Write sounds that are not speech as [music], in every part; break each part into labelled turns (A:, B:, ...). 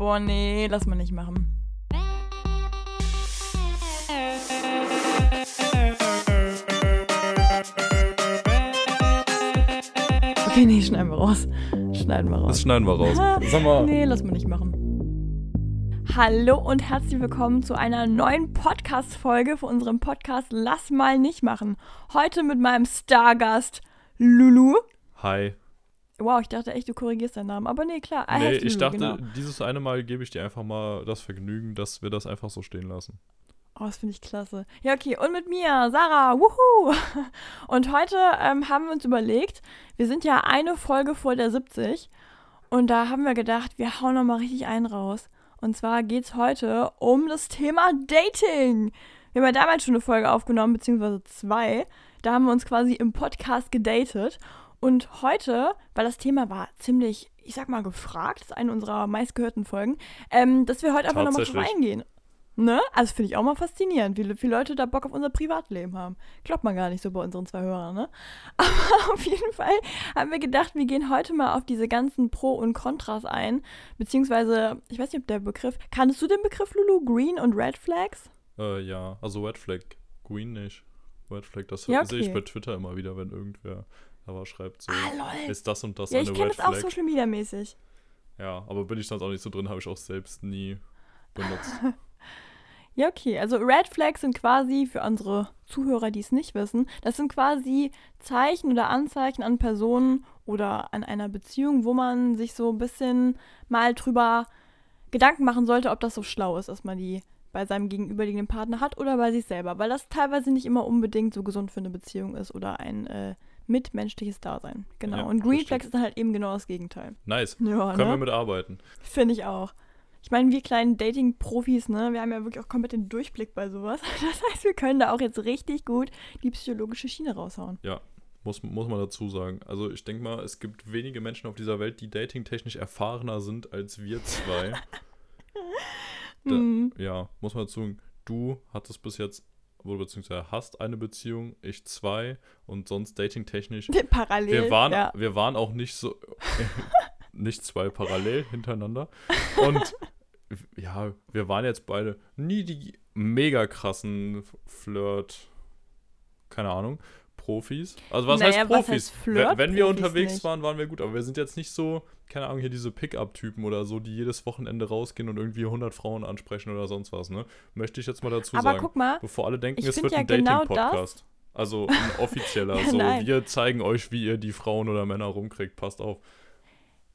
A: Boah, nee, lass mal nicht machen. Okay, nee, schneiden wir raus. Schneiden wir raus.
B: Das schneiden wir raus. Sag mal.
A: Nee, lass mal nicht machen. Hallo und herzlich willkommen zu einer neuen Podcast-Folge für unseren Podcast Lass mal nicht machen. Heute mit meinem Stargast Lulu.
B: Hi.
A: Wow, ich dachte echt, du korrigierst deinen Namen. Aber nee, klar. er
B: Nee, ich dachte,
A: Genau.
B: dieses eine Mal gebe ich dir einfach mal das Vergnügen, dass wir das einfach so stehen lassen.
A: Oh, das finde ich klasse. Ja, okay. Und mit mir, Sarah. Wuhu. [laughs] Und heute ähm, haben wir uns überlegt, wir sind ja eine Folge vor der 70. Und da haben wir gedacht, wir hauen nochmal richtig einen raus. Und zwar geht es heute um das Thema Dating. Wir haben ja damals schon eine Folge aufgenommen, beziehungsweise zwei. Da haben wir uns quasi im Podcast gedatet. Und heute, weil das Thema war ziemlich, ich sag mal, gefragt, ist eine unserer meistgehörten Folgen, ähm, dass wir heute einfach nochmal drauf eingehen. Ne? Also finde ich auch mal faszinierend, wie viele Leute da Bock auf unser Privatleben haben. Glaubt man gar nicht so bei unseren zwei Hörern, ne? [laughs] Aber auf jeden Fall haben wir gedacht, wir gehen heute mal auf diese ganzen Pro und Kontras ein. Beziehungsweise, ich weiß nicht, ob der Begriff. Kanntest du den Begriff, Lulu? Green und Red Flags?
B: Äh, ja, also Red Flag. Green nicht. Red Flag, das
A: Ja,
B: sehe ich
A: okay.
B: bei Twitter immer wieder, wenn irgendwer was schreibt. So,
A: Ah,
B: ist das und das
A: Ja,
B: eine
A: ich kenne das auch? Social Media mäßig.
B: Ja, aber bin ich sonst auch nicht so drin, habe ich auch selbst nie benutzt. [laughs]
A: Ja, okay. Also Red Flags sind quasi für unsere Zuhörer, die es nicht wissen, das sind quasi Zeichen oder Anzeichen an Personen oder an einer Beziehung, wo man sich so ein bisschen mal drüber Gedanken machen sollte, ob das so schlau ist, dass man die bei seinem gegenüberliegenden Partner hat oder bei sich selber, weil das teilweise nicht immer unbedingt so gesund für eine Beziehung ist oder ein äh, mitmenschliches Dasein. Genau.
B: Ja,
A: Und Green Flags ist dann halt eben genau das Gegenteil.
B: Nice.
A: Ja,
B: Können wir
A: ne?
B: mitarbeiten.
A: Finde ich auch. Ich meine, wir kleinen Dating-Profis, ne, wir haben ja wirklich auch komplett den Durchblick bei sowas. [laughs] Das heißt, wir können da auch jetzt richtig gut die psychologische Schiene raushauen.
B: Ja, muss, muss man dazu sagen. Also ich denke mal, es gibt wenige Menschen auf dieser Welt, die datingtechnisch erfahrener sind als wir zwei. [laughs] Da-
A: Mhm.
B: Ja, muss man dazu sagen, du hattest bis jetzt, oder beziehungsweise hast eine Beziehung, ich zwei und sonst datingtechnisch. [laughs]
A: Parallel.
B: Wir waren,
A: ja.
B: wir waren auch nicht so, [laughs] nicht zwei parallel hintereinander. Und ja, wir waren jetzt beide nie die mega krassen Flirt, keine Ahnung, Profis. Also was
A: Naja,
B: heißt
A: was
B: Profis?
A: heißt Flirt?
B: wenn, wenn wir unterwegs
A: nicht.
B: waren, waren wir gut, aber wir sind jetzt nicht so, keine Ahnung, hier diese Pickup-Typen oder so, die jedes Wochenende rausgehen und irgendwie 100 Frauen ansprechen oder sonst was, ne? Möchte ich jetzt mal dazu
A: Aber
B: sagen.
A: guck mal,
B: Bevor alle denken, es wird
A: ja
B: ein
A: genau
B: Dating-Podcast. Also ein [laughs] offizieller. so, wir zeigen euch, wie ihr die Frauen oder Männer rumkriegt. Passt auf.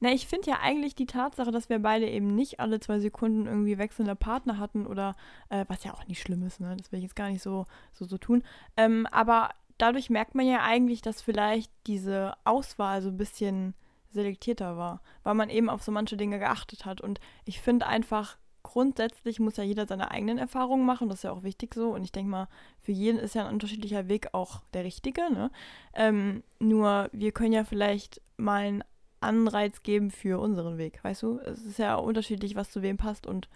A: na, ich finde ja eigentlich die Tatsache, dass wir beide eben nicht alle zwei Sekunden irgendwie wechselnde Partner hatten oder, äh, was ja auch nicht schlimm ist, ne, das will ich jetzt gar nicht so, so, so tun. Ähm, aber dadurch merkt man ja eigentlich, dass vielleicht diese Auswahl so ein bisschen selektierter war, weil man eben auf so manche Dinge geachtet hat. Und ich finde einfach, grundsätzlich muss ja jeder seine eigenen Erfahrungen machen, das ist ja auch wichtig so. Und ich denke mal, für jeden ist ja ein unterschiedlicher Weg auch der richtige. Ne? Ähm, nur wir können ja vielleicht mal einen Anreiz geben für unseren Weg, weißt du? Es ist ja unterschiedlich, was zu wem passt. Und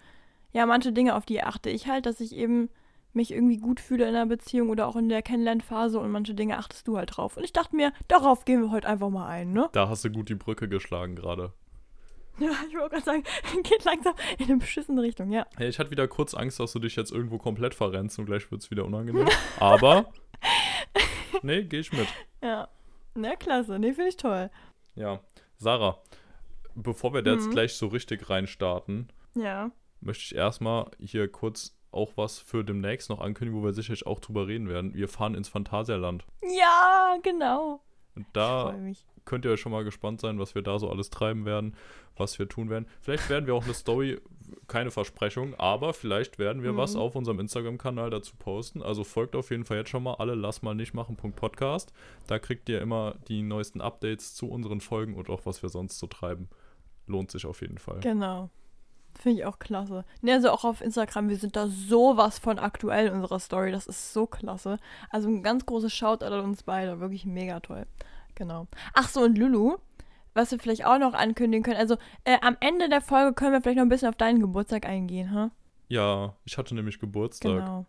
A: ja, manche Dinge, auf die achte ich halt, dass ich eben mich irgendwie gut fühle in einer Beziehung oder auch in der Kennenlernphase und manche Dinge achtest du halt drauf. Und ich dachte mir, darauf gehen wir heute einfach mal ein, ne?
B: Da hast du gut die Brücke geschlagen gerade. [laughs]
A: Ja, ich wollte gerade sagen, [laughs] geht langsam in eine beschissene Richtung, ja.
B: Hey, ich hatte wieder kurz Angst, dass du dich jetzt irgendwo komplett verrennst und gleich wird es wieder unangenehm. [laughs] Aber, nee, gehe ich mit.
A: Ja. Na, klasse. Nee, finde ich toll.
B: Ja. Sarah, bevor wir da jetzt
A: Mhm.
B: gleich so richtig reinstarten,
A: Ja.
B: möchte ich erstmal hier kurz auch was für demnächst noch ankündigen, wo wir sicherlich auch drüber reden werden. Wir fahren ins Phantasialand.
A: Ja, genau.
B: Und da könnt ihr schon mal gespannt sein, was wir da so alles treiben werden, was wir tun werden. Vielleicht werden wir auch eine Story, keine Versprechung, aber vielleicht werden wir was
A: Mhm.
B: auf unserem Instagram-Kanal dazu posten. Also folgt auf jeden Fall jetzt schon mal alle lass mal nicht machen. Podcast. Da kriegt ihr immer die neuesten Updates zu unseren Folgen und auch was wir sonst so treiben. Lohnt sich auf jeden Fall.
A: Genau. Finde ich auch klasse. Ne, also auch auf Instagram, wir sind da sowas von aktuell in unserer Story. Das ist so klasse. Also ein ganz großes Shoutout an uns beide. Wirklich mega toll. Genau. Ach so, und Lulu, was wir vielleicht auch noch ankündigen können. Also äh, am Ende der Folge können wir vielleicht noch ein bisschen auf deinen Geburtstag eingehen, ha?
B: Ja, ich hatte nämlich Geburtstag.
A: Genau.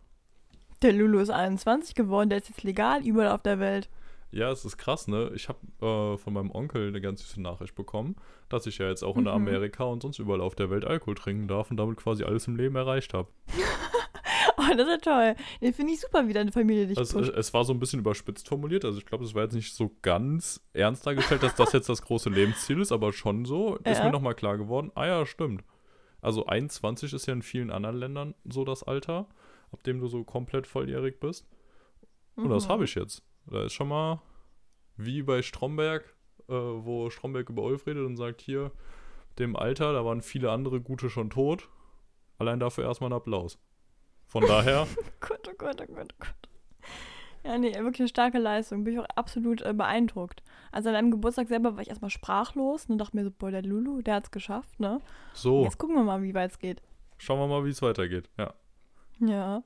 A: Der Lulu ist 21 geworden, der ist jetzt legal überall auf der Welt.
B: Ja, es ist krass, ne? Ich habe äh, von meinem Onkel eine ganz süße Nachricht bekommen, dass ich ja jetzt auch in
A: Mhm.
B: Amerika und sonst überall auf der Welt Alkohol trinken darf und damit quasi alles im Leben erreicht habe. [laughs]
A: Oh, das ist ja toll. Den finde ich super, wie deine Familie dich
B: Also,
A: pusht.
B: es, war so ein bisschen überspitzt formuliert, also ich glaube, es war jetzt nicht so ganz ernst dargestellt, dass das jetzt das große Lebensziel ist, aber schon so ist
A: Ja.
B: mir nochmal klar geworden, ah ja, stimmt. Also 21 ist ja in vielen anderen Ländern so das Alter, ab dem du so komplett volljährig bist. Und das
A: Mhm.
B: habe ich jetzt. Da ist schon mal wie bei Stromberg, äh, wo Stromberg über Ulf redet und sagt, hier, dem Alter, da waren viele andere Gute schon tot. Allein dafür erstmal ein Applaus. Von daher, [laughs]
A: Gott, oh Gott, oh Gott, oh Gott. Ja, nee, wirklich eine starke Leistung. Bin ich auch absolut äh, beeindruckt. Also an deinem Geburtstag selber war ich erstmal sprachlos und dachte mir so, boah, der Lulu, der hat's geschafft, ne?
B: so,
A: Jetzt gucken wir mal, wie weit es geht.
B: schauen wir mal, wie es weitergeht. Ja.
A: Ja.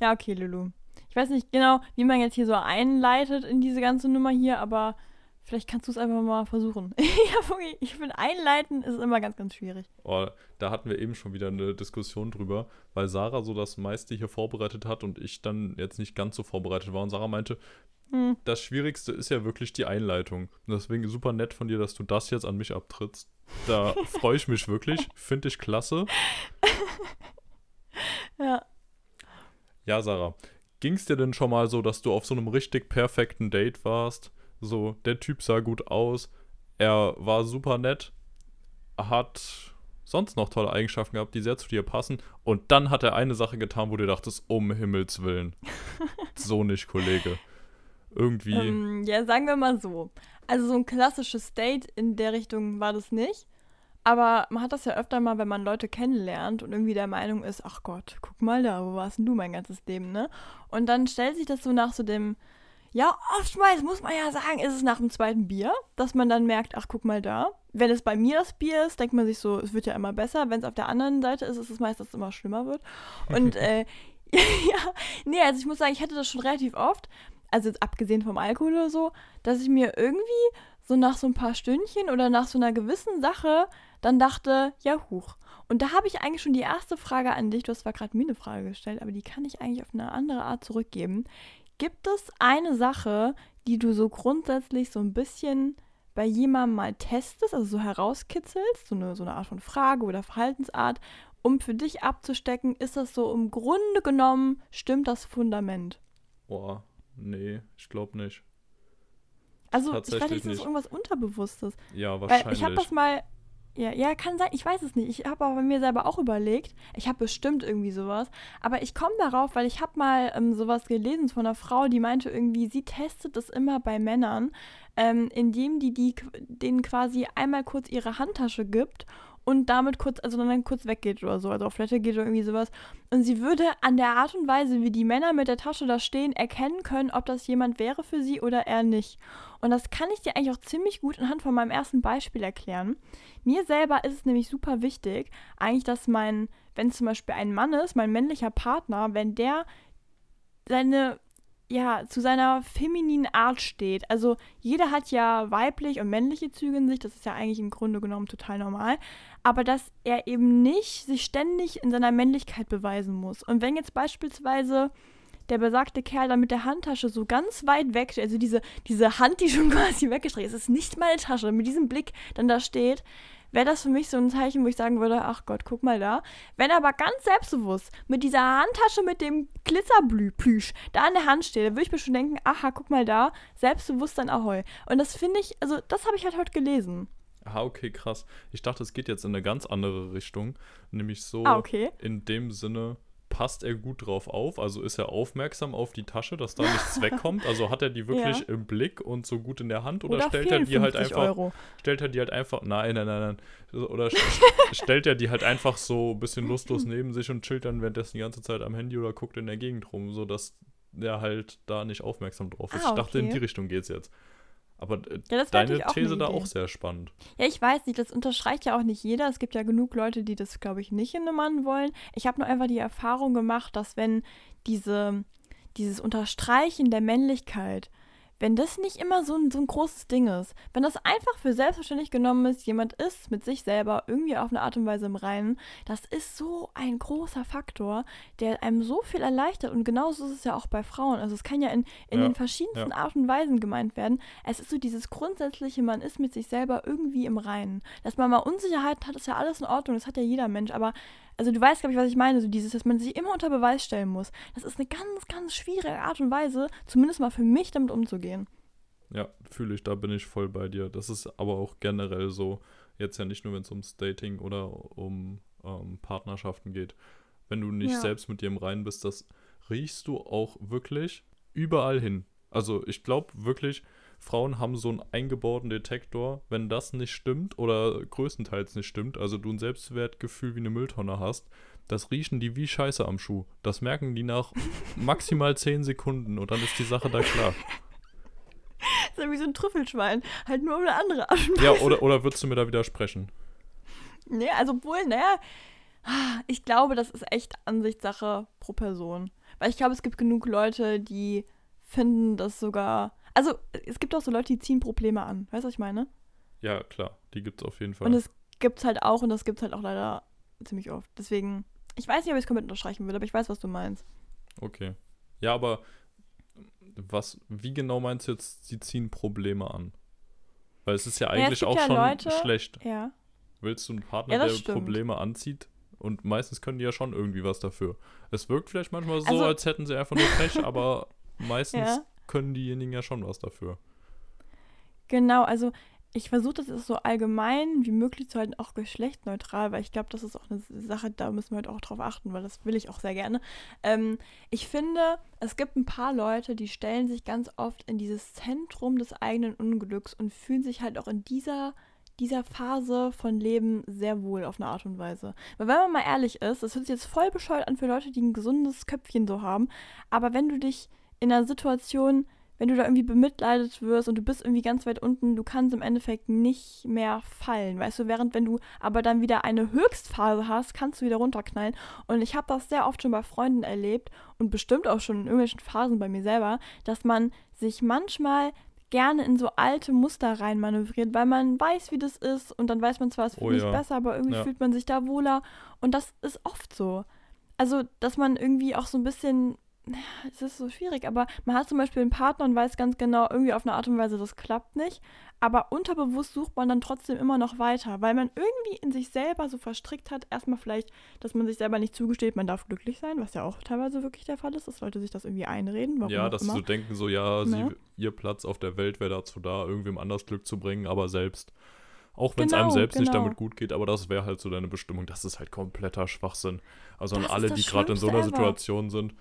A: Ja, okay, Lulu. Ich weiß nicht genau, wie man jetzt hier so einleitet in diese ganze Nummer hier, aber vielleicht kannst du es einfach mal versuchen. [laughs] ja, ich finde, einleiten ist immer ganz, ganz schwierig.
B: Oh, da hatten wir eben schon wieder eine Diskussion drüber, weil Sarah so das meiste hier vorbereitet hat und ich dann jetzt nicht ganz so vorbereitet war. Und Sarah meinte,
A: Hm.
B: das Schwierigste ist ja wirklich die Einleitung. Und deswegen super nett von dir, dass du das jetzt an mich abtrittst. Da [laughs] freue ich mich wirklich. Finde ich klasse. [laughs]
A: Ja.
B: Ja, Sarah, ging es dir denn schon mal so, dass du auf so einem richtig perfekten Date warst? So, der Typ sah gut aus, er war super nett, hat sonst noch tolle Eigenschaften gehabt, die sehr zu dir passen. Und dann hat er eine Sache getan, wo du dachtest, um Himmels Willen. [laughs] so nicht, Kollege. Irgendwie.
A: Ähm, ja, sagen wir mal so. Also so ein klassisches Date in der Richtung war das nicht. Aber man hat das ja öfter mal, wenn man Leute kennenlernt und irgendwie der Meinung ist, ach Gott, guck mal da, wo warst denn du mein ganzes Leben, ne? Und dann stellt sich das so nach so dem, ja, oftmals muss man ja sagen, ist es nach dem zweiten Bier, dass man dann merkt, ach guck mal da. Wenn es bei mir das Bier ist, denkt man sich so, es wird ja immer besser. Wenn es auf der anderen Seite ist, ist es meist, dass es immer schlimmer wird. Und [laughs] äh, [laughs] ja, nee, also ich muss sagen, ich hatte das schon relativ oft, also jetzt abgesehen vom Alkohol oder so, dass ich mir irgendwie so nach so ein paar Stündchen oder nach so einer gewissen Sache dann dachte, ja, huch. Und da habe ich eigentlich schon die erste Frage an dich. Du hast zwar gerade mir eine Frage gestellt, aber die kann ich eigentlich auf eine andere Art zurückgeben. Gibt es eine Sache, die du so grundsätzlich so ein bisschen bei jemandem mal testest, also so herauskitzelst, so eine, so eine Art von Frage oder Verhaltensart, um für dich abzustecken, ist das so im Grunde genommen, stimmt das Fundament?
B: Boah, nee, ich glaube nicht.
A: Also ich weiß nicht, ist das irgendwas Unterbewusstes?
B: Ja,
A: Weil
B: wahrscheinlich.
A: ich habe das mal, ja, ja, kann sein, ich weiß es nicht. Ich habe aber bei mir selber auch überlegt, ich habe bestimmt irgendwie sowas, aber ich komme darauf, weil ich habe mal ähm, sowas gelesen von einer Frau, die meinte irgendwie, sie testet das immer bei Männern, ähm, indem die, die denen quasi einmal kurz ihre Handtasche gibt und damit kurz, also dann kurz weggeht oder so, also auf Toilette geht oder irgendwie sowas. Und sie würde an der Art und Weise, wie die Männer mit der Tasche da stehen, erkennen können, ob das jemand wäre für sie oder er nicht. Und das kann ich dir eigentlich auch ziemlich gut anhand von meinem ersten Beispiel erklären. Mir selber ist es nämlich super wichtig, eigentlich, dass mein, wenn zum Beispiel ein Mann ist, mein männlicher Partner, wenn der seine, ja, zu seiner femininen Art steht. Also jeder hat ja weiblich und männliche Züge in sich, das ist ja eigentlich im Grunde genommen total normal. Aber dass er eben nicht sich ständig in seiner Männlichkeit beweisen muss. Und wenn jetzt beispielsweise der besagte Kerl dann mit der Handtasche so ganz weit weg, also diese, diese Hand, die schon [laughs] quasi weggestreckt ist, ist nicht meine Tasche, mit diesem Blick dann da steht, wäre das für mich so ein Zeichen, wo ich sagen würde, ach Gott, guck mal da. Wenn er aber ganz selbstbewusst mit dieser Handtasche mit dem Glitzerplüsch da an der Hand steht, dann würde ich mir schon denken, aha, guck mal da, selbstbewusst dann Ahoi. Und das finde ich, also das habe ich halt heute gelesen.
B: Ah, okay, krass. Ich dachte, es geht jetzt in eine ganz andere Richtung. Nämlich so
A: Ah, okay.
B: in dem Sinne, passt er gut drauf auf? Also ist er aufmerksam auf die Tasche, dass da [laughs] nichts wegkommt? Also hat er die wirklich
A: Ja.
B: im Blick und so gut in der Hand? Oder,
A: Oder
B: stellt er die halt
A: 50
B: einfach.
A: Euro.
B: Stellt er die halt einfach. Nein, nein, nein, nein. Oder st- [laughs] stellt er die halt einfach so ein bisschen lustlos neben sich und chillt dann währenddessen die ganze Zeit am Handy oder guckt in der Gegend rum, sodass der halt da nicht aufmerksam drauf ist.
A: Ah,
B: ich dachte, in
A: okay.
B: die Richtung geht's jetzt. Aber äh,
A: Ja,
B: deine These da auch sehr spannend.
A: Ja, ich weiß nicht, das unterstreicht ja auch nicht jeder. Es gibt ja genug Leute, die das, glaube ich, nicht in einem Mann wollen. Ich habe nur einfach die Erfahrung gemacht, dass wenn diese, dieses Unterstreichen der Männlichkeit, wenn das nicht immer so ein, so ein großes Ding ist, wenn das einfach für selbstverständlich genommen ist, jemand ist mit sich selber irgendwie auf eine Art und Weise im Reinen, das ist so ein großer Faktor, der einem so viel erleichtert. Und genauso ist es ja auch bei Frauen. Also es kann ja in, in
B: Ja,
A: den verschiedensten
B: ja.
A: Arten und Weisen gemeint werden. Es ist so dieses grundsätzliche, man ist mit sich selber irgendwie im Reinen. Dass man mal Unsicherheiten hat, ist ja alles in Ordnung, das hat ja jeder Mensch. Aber, also du weißt, glaube ich, was ich meine, so dieses, dass man sich immer unter Beweis stellen muss. Das ist eine ganz, ganz schwierige Art und Weise, zumindest mal für mich damit umzugehen.
B: Ja, fühle ich, da bin ich voll bei dir. Das ist aber auch generell so, jetzt ja nicht nur, wenn es ums Dating oder um ähm, Partnerschaften geht. Wenn du nicht
A: Ja.
B: selbst mit dir im Reinen bist, das riechst du auch wirklich überall hin. Also ich glaube wirklich, Frauen haben so einen eingebauten Detektor. Wenn das nicht stimmt oder größtenteils nicht stimmt, also du ein Selbstwertgefühl wie eine Mülltonne hast, das riechen die wie Scheiße am Schuh. Das merken die nach [laughs] maximal 10 Sekunden und dann ist die Sache da klar.
A: Das ist ja wie so ein Trüffelschwein. Halt nur um eine andere Weise.
B: Ja, oder, oder würdest du mir da widersprechen?
A: Nee, also obwohl, naja, ich glaube, das ist echt Ansichtssache pro Person. Weil ich glaube, es gibt genug Leute, die finden das sogar. Also, es gibt auch so Leute, die ziehen Probleme an. Weißt du, was ich meine?
B: Ja, klar, die gibt es auf jeden Fall.
A: Und es gibt's halt auch und das gibt's halt auch leider ziemlich oft. Deswegen, ich weiß nicht, ob ich es komplett unterstreichen würde, aber ich weiß, was du meinst.
B: okay. Ja, aber was, wie genau meinst du jetzt, sie ziehen Probleme an? Weil es ist ja
A: Ja, es
B: eigentlich
A: gibt
B: auch
A: ja
B: schon
A: Leute-
B: schlecht.
A: Ja.
B: Willst du einen Partner,
A: Ja,
B: der
A: stimmt.
B: Probleme anzieht? Und meistens können die ja schon irgendwie was dafür. Es wirkt vielleicht manchmal so,
A: Also-
B: als hätten sie einfach nur Pech, aber [laughs] meistens
A: Ja.
B: Können diejenigen ja schon was dafür.
A: Genau, also ich versuche das so allgemein wie möglich zu halten, auch geschlechtsneutral, weil ich glaube, das ist auch eine Sache, da müssen wir halt auch drauf achten, weil das will ich auch sehr gerne. Ähm, ich finde, es gibt ein paar Leute, die stellen sich ganz oft in dieses Zentrum des eigenen Unglücks und fühlen sich halt auch in dieser dieser Phase von Leben sehr wohl auf eine Art und Weise. Weil wenn man mal ehrlich ist, das hört sich jetzt voll bescheuert an für Leute, die ein gesundes Köpfchen so haben, aber wenn du dich in einer Situation wenn du da irgendwie bemitleidet wirst und du bist irgendwie ganz weit unten, du kannst im Endeffekt nicht mehr fallen, weißt du, während wenn du aber dann wieder eine Höchstphase hast, kannst du wieder runterknallen und ich habe das sehr oft schon bei Freunden erlebt und bestimmt auch schon in irgendwelchen Phasen bei mir selber, dass man sich manchmal gerne in so alte Muster rein manövriert, weil man weiß, wie das ist und dann weiß man zwar, es
B: Oh
A: nicht
B: ja.
A: besser, aber irgendwie
B: Ja.
A: fühlt man sich da wohler und das ist oft so. Also, dass man irgendwie auch so ein bisschen es ist so schwierig, aber man hat zum Beispiel einen Partner und weiß ganz genau, irgendwie auf eine Art und Weise, das klappt nicht. Aber unterbewusst sucht man dann trotzdem immer noch weiter, weil man irgendwie in sich selber so verstrickt hat. Erstmal vielleicht, dass man sich selber nicht zugesteht, man darf glücklich sein, was ja auch teilweise wirklich der Fall ist, dass Leute sich das irgendwie einreden. Warum
B: ja, dass
A: immer.
B: sie so denken, so, ja, sie,
A: Ja.
B: ihr Platz auf der Welt wäre dazu da, irgendwem anders Glück zu bringen, aber selbst. Auch wenn es
A: Genau,
B: einem selbst nicht
A: genau.
B: damit gut geht, aber das wäre halt so deine Bestimmung. Das ist halt kompletter Schwachsinn. Also an
A: Das ist
B: alle, die gerade in so einer
A: ever.
B: Situation sind.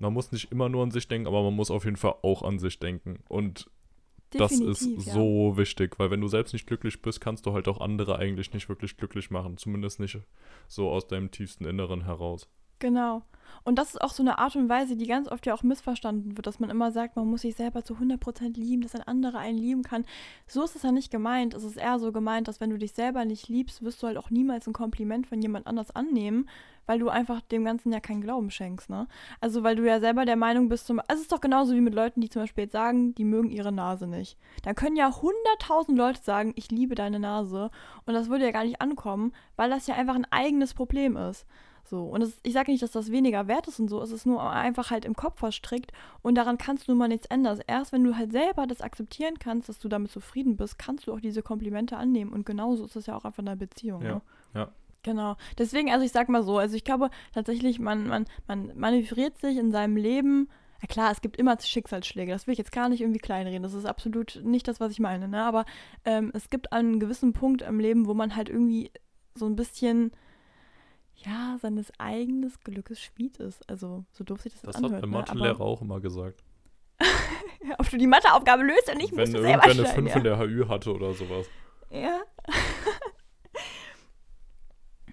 B: Man muss nicht immer nur an sich denken, aber man muss auf jeden Fall auch an sich denken. Und das ist
A: Definitiv, ja.
B: so wichtig, weil wenn du selbst nicht glücklich bist, kannst du halt auch andere eigentlich nicht wirklich glücklich machen. Zumindest nicht so aus deinem tiefsten Inneren heraus.
A: Genau. Und das ist auch so eine Art und Weise, die ganz oft ja auch missverstanden wird, dass man immer sagt, man muss sich selber zu 100% lieben, dass ein anderer einen lieben kann. So ist es ja nicht gemeint. Es ist eher so gemeint, dass wenn du dich selber nicht liebst, wirst du halt auch niemals ein Kompliment von jemand anders annehmen, weil du einfach dem Ganzen ja keinen Glauben schenkst, ne? Also weil du ja selber der Meinung bist, zum, also es ist doch genauso wie mit Leuten, die zum Beispiel jetzt sagen, die mögen ihre Nase nicht. Da können ja hunderttausend Leute sagen, ich liebe deine Nase und das würde ja gar nicht ankommen, weil das ja einfach ein eigenes Problem ist. So, und es, ich sage nicht, dass das weniger wert ist und so, es ist nur einfach halt im Kopf verstrickt und daran kannst du nun mal nichts ändern. Erst wenn du halt selber das akzeptieren kannst, dass du damit zufrieden bist, kannst du auch diese Komplimente annehmen und genauso ist es ja auch einfach in einer Beziehung.
B: Ja,
A: ne?
B: ja.
A: Genau. Deswegen, also ich sag mal so, also ich glaube tatsächlich, man, man, man manövriert sich in seinem Leben. Ja klar, es gibt immer Schicksalsschläge. Das will ich jetzt gar nicht irgendwie kleinreden. Das ist absolut nicht das, was ich meine. Ne? Aber ähm, es gibt einen gewissen Punkt im Leben, wo man halt irgendwie so ein bisschen, ja, seines eigenen Glückes Schmied ist. Also so doof sich das,
B: Das
A: jetzt
B: hat
A: anhört.
B: mein
A: ne?
B: Mathelehrer auch immer gesagt. [laughs]
A: Ob du die Matheaufgabe löst und ich
B: Wenn
A: musst du selber
B: irgendwer eine
A: stellen.
B: 5 in der HÜ hatte oder sowas.
A: Ja. ja.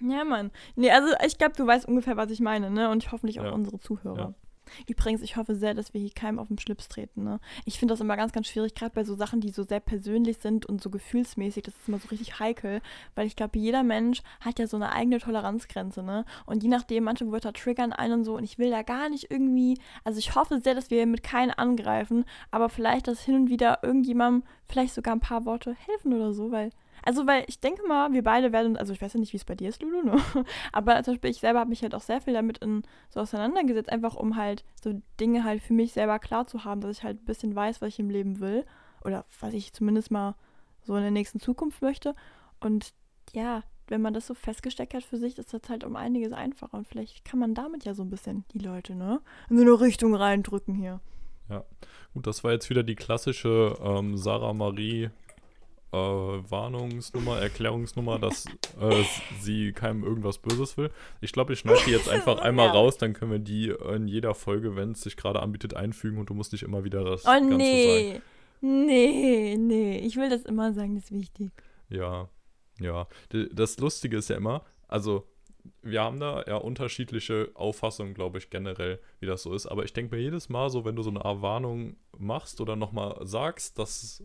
A: [laughs] ja, Mann. Nee, also ich glaube, du weißt ungefähr, was ich meine, ne? Und hoffentlich auch
B: Ja.
A: unsere Zuhörer.
B: Ja.
A: Übrigens, ich hoffe sehr, dass wir hier keinem auf den Schlips treten. Ne? Ich finde das immer ganz, ganz schwierig, gerade bei so Sachen, die so sehr persönlich sind und so gefühlsmäßig. Das ist immer so richtig heikel, weil ich glaube, jeder Mensch hat ja so eine eigene Toleranzgrenze. Ne? Und je nachdem, manche Wörter triggern einen und so. Und ich will da gar nicht irgendwie. Also, ich hoffe sehr, dass wir mit keinen angreifen, aber vielleicht, dass hin und wieder irgendjemandem vielleicht sogar ein paar Worte helfen oder so, weil also, weil ich denke mal, wir beide werden, also ich weiß ja nicht, wie es bei dir ist, Lulu, ne? [laughs] aber zum Beispiel ich selber habe mich halt auch sehr viel damit in, so auseinandergesetzt, einfach um halt so Dinge halt für mich selber klar zu haben, dass ich halt ein bisschen weiß, was ich im Leben will oder was ich zumindest mal so in der nächsten Zukunft möchte. Und ja, wenn man das so festgesteckt hat für sich, ist das halt um einiges einfacher. Und vielleicht kann man damit ja so ein bisschen die Leute, ne, in so eine Richtung reindrücken hier.
B: Ja, gut, das war jetzt wieder die klassische ähm, Sarah Marie äh, Warnungsnummer, Erklärungsnummer, dass äh, sie keinem irgendwas Böses will. Ich glaube, ich schneide die jetzt [laughs] einfach einmal ja. raus, dann können wir die in jeder Folge, wenn es sich gerade anbietet, einfügen und du musst nicht immer wieder das
A: oh, Ganze nee. sagen. Nee, nee, ich will das immer sagen, das ist wichtig.
B: Ja, ja. Das Lustige ist ja immer, also wir haben da ja unterschiedliche Auffassungen, glaube ich, generell, wie das so ist. Aber ich denke mir jedes Mal so, wenn du so eine Warnung machst oder nochmal sagst, dass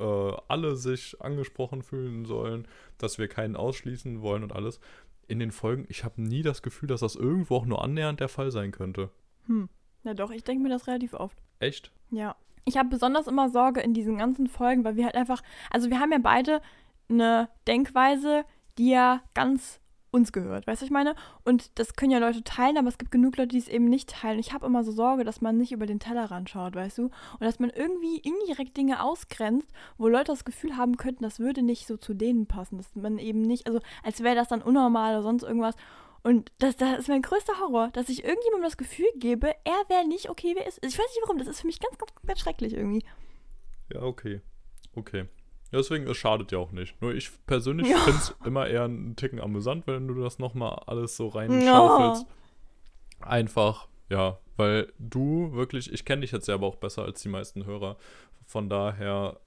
B: äh, alle sich angesprochen fühlen sollen, dass wir keinen ausschließen wollen und alles. In den Folgen, ich habe nie das Gefühl, dass das irgendwo auch nur annähernd der Fall sein könnte.
A: Hm. Ja doch, ich denke mir das relativ oft.
B: Echt?
A: Ja. Ich habe besonders immer Sorge in diesen ganzen Folgen, weil wir halt einfach, also wir haben ja beide eine Denkweise, die ja ganz uns gehört, weißt du, ich meine? Und das können ja Leute teilen, aber es gibt genug Leute, die es eben nicht teilen. Ich habe immer so Sorge, dass man nicht über den Tellerrand schaut, weißt du? Und dass man irgendwie indirekt Dinge ausgrenzt, wo Leute das Gefühl haben könnten, das würde nicht so zu denen passen. Dass man eben nicht, also als wäre das dann unnormal oder sonst irgendwas. Und das, das ist mein größter Horror, dass ich irgendjemandem das Gefühl gebe, er wäre nicht okay, wie er ist. Ich weiß nicht warum, das ist für mich ganz, ganz, ganz schrecklich irgendwie.
B: Ja, okay. Okay. Ja, deswegen, es schadet ja auch nicht. Nur ich persönlich ja. finde es immer eher einen Ticken amüsant, wenn du das nochmal alles so reinschaufelst. Ja. Einfach, ja, weil du wirklich, ich kenne dich jetzt selber auch besser als die meisten Hörer. Von daher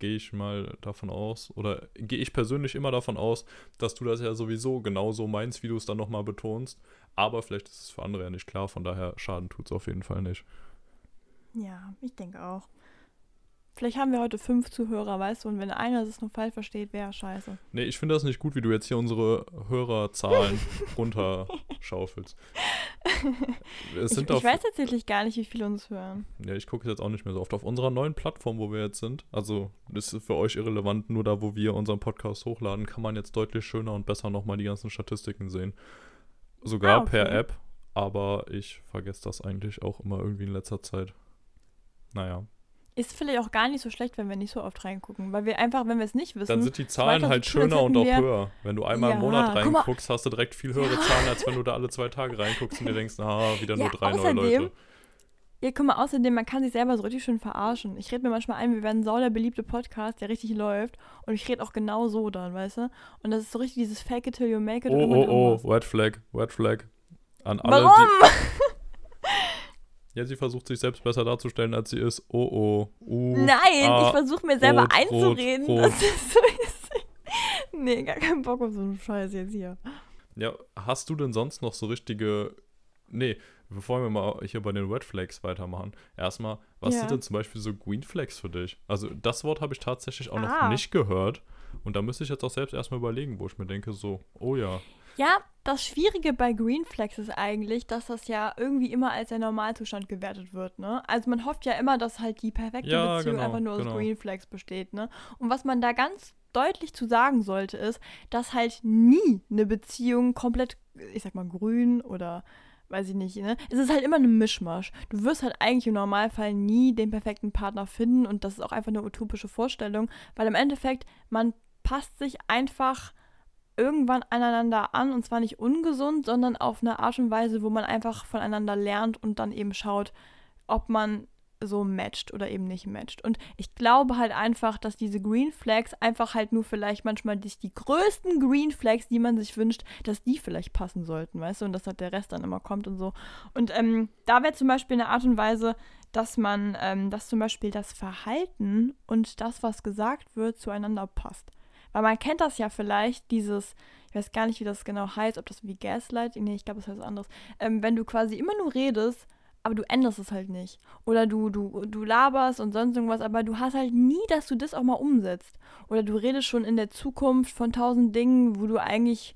B: gehe ich mal davon aus, oder gehe ich persönlich immer davon aus, dass du das ja sowieso genauso meinst, wie du es dann nochmal betonst. Aber vielleicht ist es für andere ja nicht klar, von daher Schaden tut es auf jeden Fall nicht.
A: Ja, ich denke auch. Vielleicht haben wir heute fünf Zuhörer, weißt du, und wenn einer das nur falsch versteht, wäre scheiße.
B: Nee, ich finde das nicht gut, wie du jetzt hier unsere Hörerzahlen [laughs] runterschaufelst.
A: Es sind ich, ich weiß tatsächlich gar nicht, wie viele uns hören.
B: Ja, ich gucke jetzt auch nicht mehr so oft. Auf unserer neuen Plattform, wo wir jetzt sind, also das ist für euch irrelevant, nur da, wo wir unseren Podcast hochladen, kann man jetzt deutlich schöner und besser nochmal die ganzen Statistiken sehen. Sogar ah, okay. per App, aber ich vergesse das eigentlich auch immer irgendwie in letzter Zeit. Naja.
A: Ist vielleicht auch gar nicht so schlecht, wenn wir nicht so oft reingucken, weil wir einfach, wenn wir es nicht wissen.
B: Dann sind die Zahlen halt schöner und auch höher. Wenn du einmal ja, im Monat reinguckst, hast du direkt viel höhere ja. Zahlen, als wenn du da alle zwei Tage reinguckst und dir denkst, ah, wieder ja, nur drei außerdem, neue Leute.
A: Ja, guck mal, außerdem, man kann sich selber so richtig schön verarschen. Ich rede mir manchmal ein, wir werden sau der beliebte Podcast, der richtig läuft. Und ich rede auch genau so dann, weißt du? Und das ist so richtig dieses Fake it till you make it.
B: Oh, oh, oh, Red Flag, Red Flag. An alle,
A: Warum? Die,
B: Ja, sie versucht sich selbst besser darzustellen, als sie ist. Oh, oh, uh,
A: Nein, ah, ich versuche mir selber rot, einzureden. Rot, rot. Das ist so nee, gar keinen Bock auf so einen Scheiß jetzt hier.
B: Ja, hast du denn sonst noch so richtige. Nee, bevor wir mal hier bei den Red Flags weitermachen. Erstmal, was ja. sind denn zum Beispiel so Green Flags für dich? Also, das Wort habe ich tatsächlich auch ah. noch nicht gehört. Und da müsste ich jetzt auch selbst erstmal überlegen, wo ich mir denke, so, oh ja.
A: Ja, das Schwierige bei Green Flags ist eigentlich, dass das ja irgendwie immer als der Normalzustand gewertet wird, ne? Also man hofft ja immer, dass halt die perfekte ja, Beziehung genau, einfach nur aus genau. Green Flags besteht, ne? Und was man da ganz deutlich zu sagen sollte, ist, dass halt nie eine Beziehung komplett, ich sag mal, grün oder weiß ich nicht, ne? Es ist halt immer ein Mischmasch. Du wirst halt eigentlich im Normalfall nie den perfekten Partner finden und das ist auch einfach eine utopische Vorstellung, weil im Endeffekt man passt sich einfach irgendwann aneinander an und zwar nicht ungesund, sondern auf eine Art und Weise, wo man einfach voneinander lernt und dann eben schaut, ob man so matcht oder eben nicht matcht. Und ich glaube halt einfach, dass diese Green Flags einfach halt nur vielleicht manchmal die, die größten Green Flags, die man sich wünscht, dass die vielleicht passen sollten, weißt du, und dass halt der Rest dann immer kommt und so. Und ähm, da wäre zum Beispiel eine Art und Weise, dass man, ähm, dass zum Beispiel das Verhalten und das, was gesagt wird, zueinander passt. Weil man kennt das ja vielleicht, dieses, ich weiß gar nicht, wie das genau heißt, ob das wie Gaslight, nee, ich glaube, das heißt was anderes. Ähm, wenn du quasi immer nur redest, aber du änderst es halt nicht. Oder du, du, du laberst und sonst irgendwas, aber du hast halt nie, dass du das auch mal umsetzt. Oder du redest schon in der Zukunft von tausend Dingen, wo du eigentlich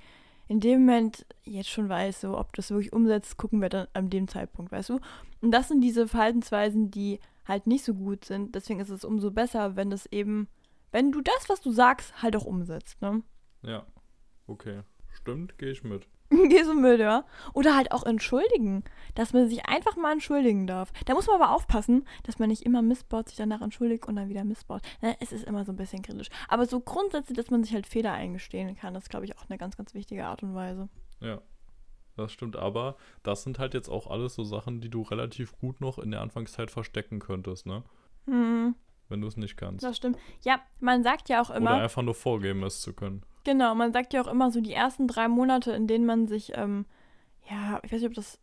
A: in dem Moment jetzt schon weißt, so, ob du das wirklich umsetzt, gucken wir dann an dem Zeitpunkt, weißt du? Und das sind diese Verhaltensweisen, die halt nicht so gut sind. Deswegen ist es umso besser, wenn das eben, wenn du das, was du sagst, halt auch umsetzt, ne?
B: Ja. Okay. Stimmt, gehe ich mit. [laughs]
A: Gehst du mit, ja? Oder halt auch entschuldigen, dass man sich einfach mal entschuldigen darf. Da muss man aber aufpassen, dass man nicht immer missbaut, sich danach entschuldigt und dann wieder missbaut. Ne? Es ist immer so ein bisschen kritisch. Aber so grundsätzlich, dass man sich halt Fehler eingestehen kann, das glaube ich auch eine ganz, ganz wichtige Art und Weise.
B: Ja. Das stimmt, aber das sind halt jetzt auch alles so Sachen, die du relativ gut noch in der Anfangszeit verstecken könntest, ne?
A: Hm,
B: Wenn du es nicht kannst.
A: das stimmt. Ja, man sagt ja auch immer.
B: Oder einfach nur vorgeben, es zu können.
A: Genau, man sagt ja auch immer so die ersten drei Monate, in denen man sich, ähm, ja, ich weiß nicht, ob das,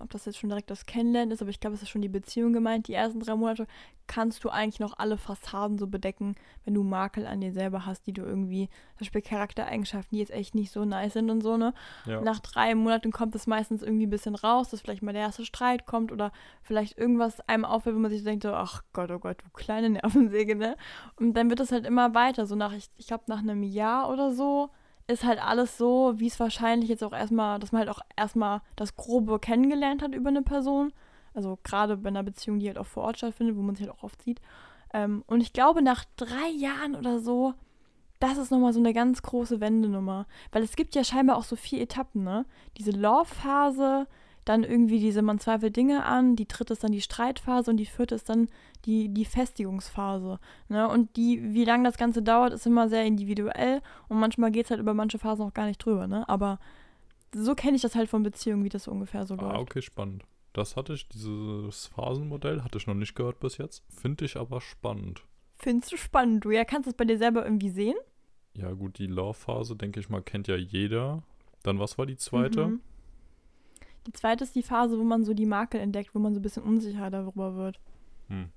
A: ob das jetzt schon direkt das Kennenlernen ist, aber ich glaube, es ist schon die Beziehung gemeint. Die ersten drei Monate kannst du eigentlich noch alle Fassaden so bedecken, wenn du Makel an dir selber hast, die du irgendwie, zum Beispiel Charaktereigenschaften, die jetzt echt nicht so nice sind und so, ne?
B: Ja.
A: Nach drei Monaten kommt es meistens irgendwie ein bisschen raus, dass vielleicht mal der erste Streit kommt oder vielleicht irgendwas einem auffällt, wo man sich so denkt, so, ach Gott, oh Gott, du kleine Nervensäge, ne? Und dann wird es halt immer weiter, so nach, ich, ich glaube, nach einem Jahr oder so ist halt alles so, wie es wahrscheinlich jetzt auch erstmal, dass man halt auch erstmal das Grobe kennengelernt hat über eine Person. Also gerade bei einer Beziehung, die halt auch vor Ort stattfindet, wo man sich halt auch oft sieht. Ähm, und ich glaube, nach drei Jahren oder so, das ist nochmal so eine ganz große Wendenummer. Weil es gibt ja scheinbar auch so vier Etappen, ne? Diese Love-Phase, dann irgendwie diese man zweifelt Dinge an, die dritte ist dann die Streitphase und die vierte ist dann die, die Festigungsphase. Ne? Und die, wie lange das Ganze dauert, ist immer sehr individuell und manchmal geht es halt über manche Phasen auch gar nicht drüber, ne? Aber so kenne ich das halt von Beziehungen, wie das ungefähr so
B: Ah,
A: läuft.
B: okay, spannend. Das hatte ich, dieses Phasenmodell, hatte ich noch nicht gehört bis jetzt. Finde ich aber spannend.
A: Findest du spannend, du? Ja, kannst du es bei dir selber irgendwie sehen?
B: Ja, gut, die Love-Phase, denke ich mal, kennt ja jeder. Dann, was war die zweite?
A: Mhm. Die zweite ist die Phase, wo man so die Makel entdeckt, wo man so ein bisschen unsicher darüber wird.
B: Hm.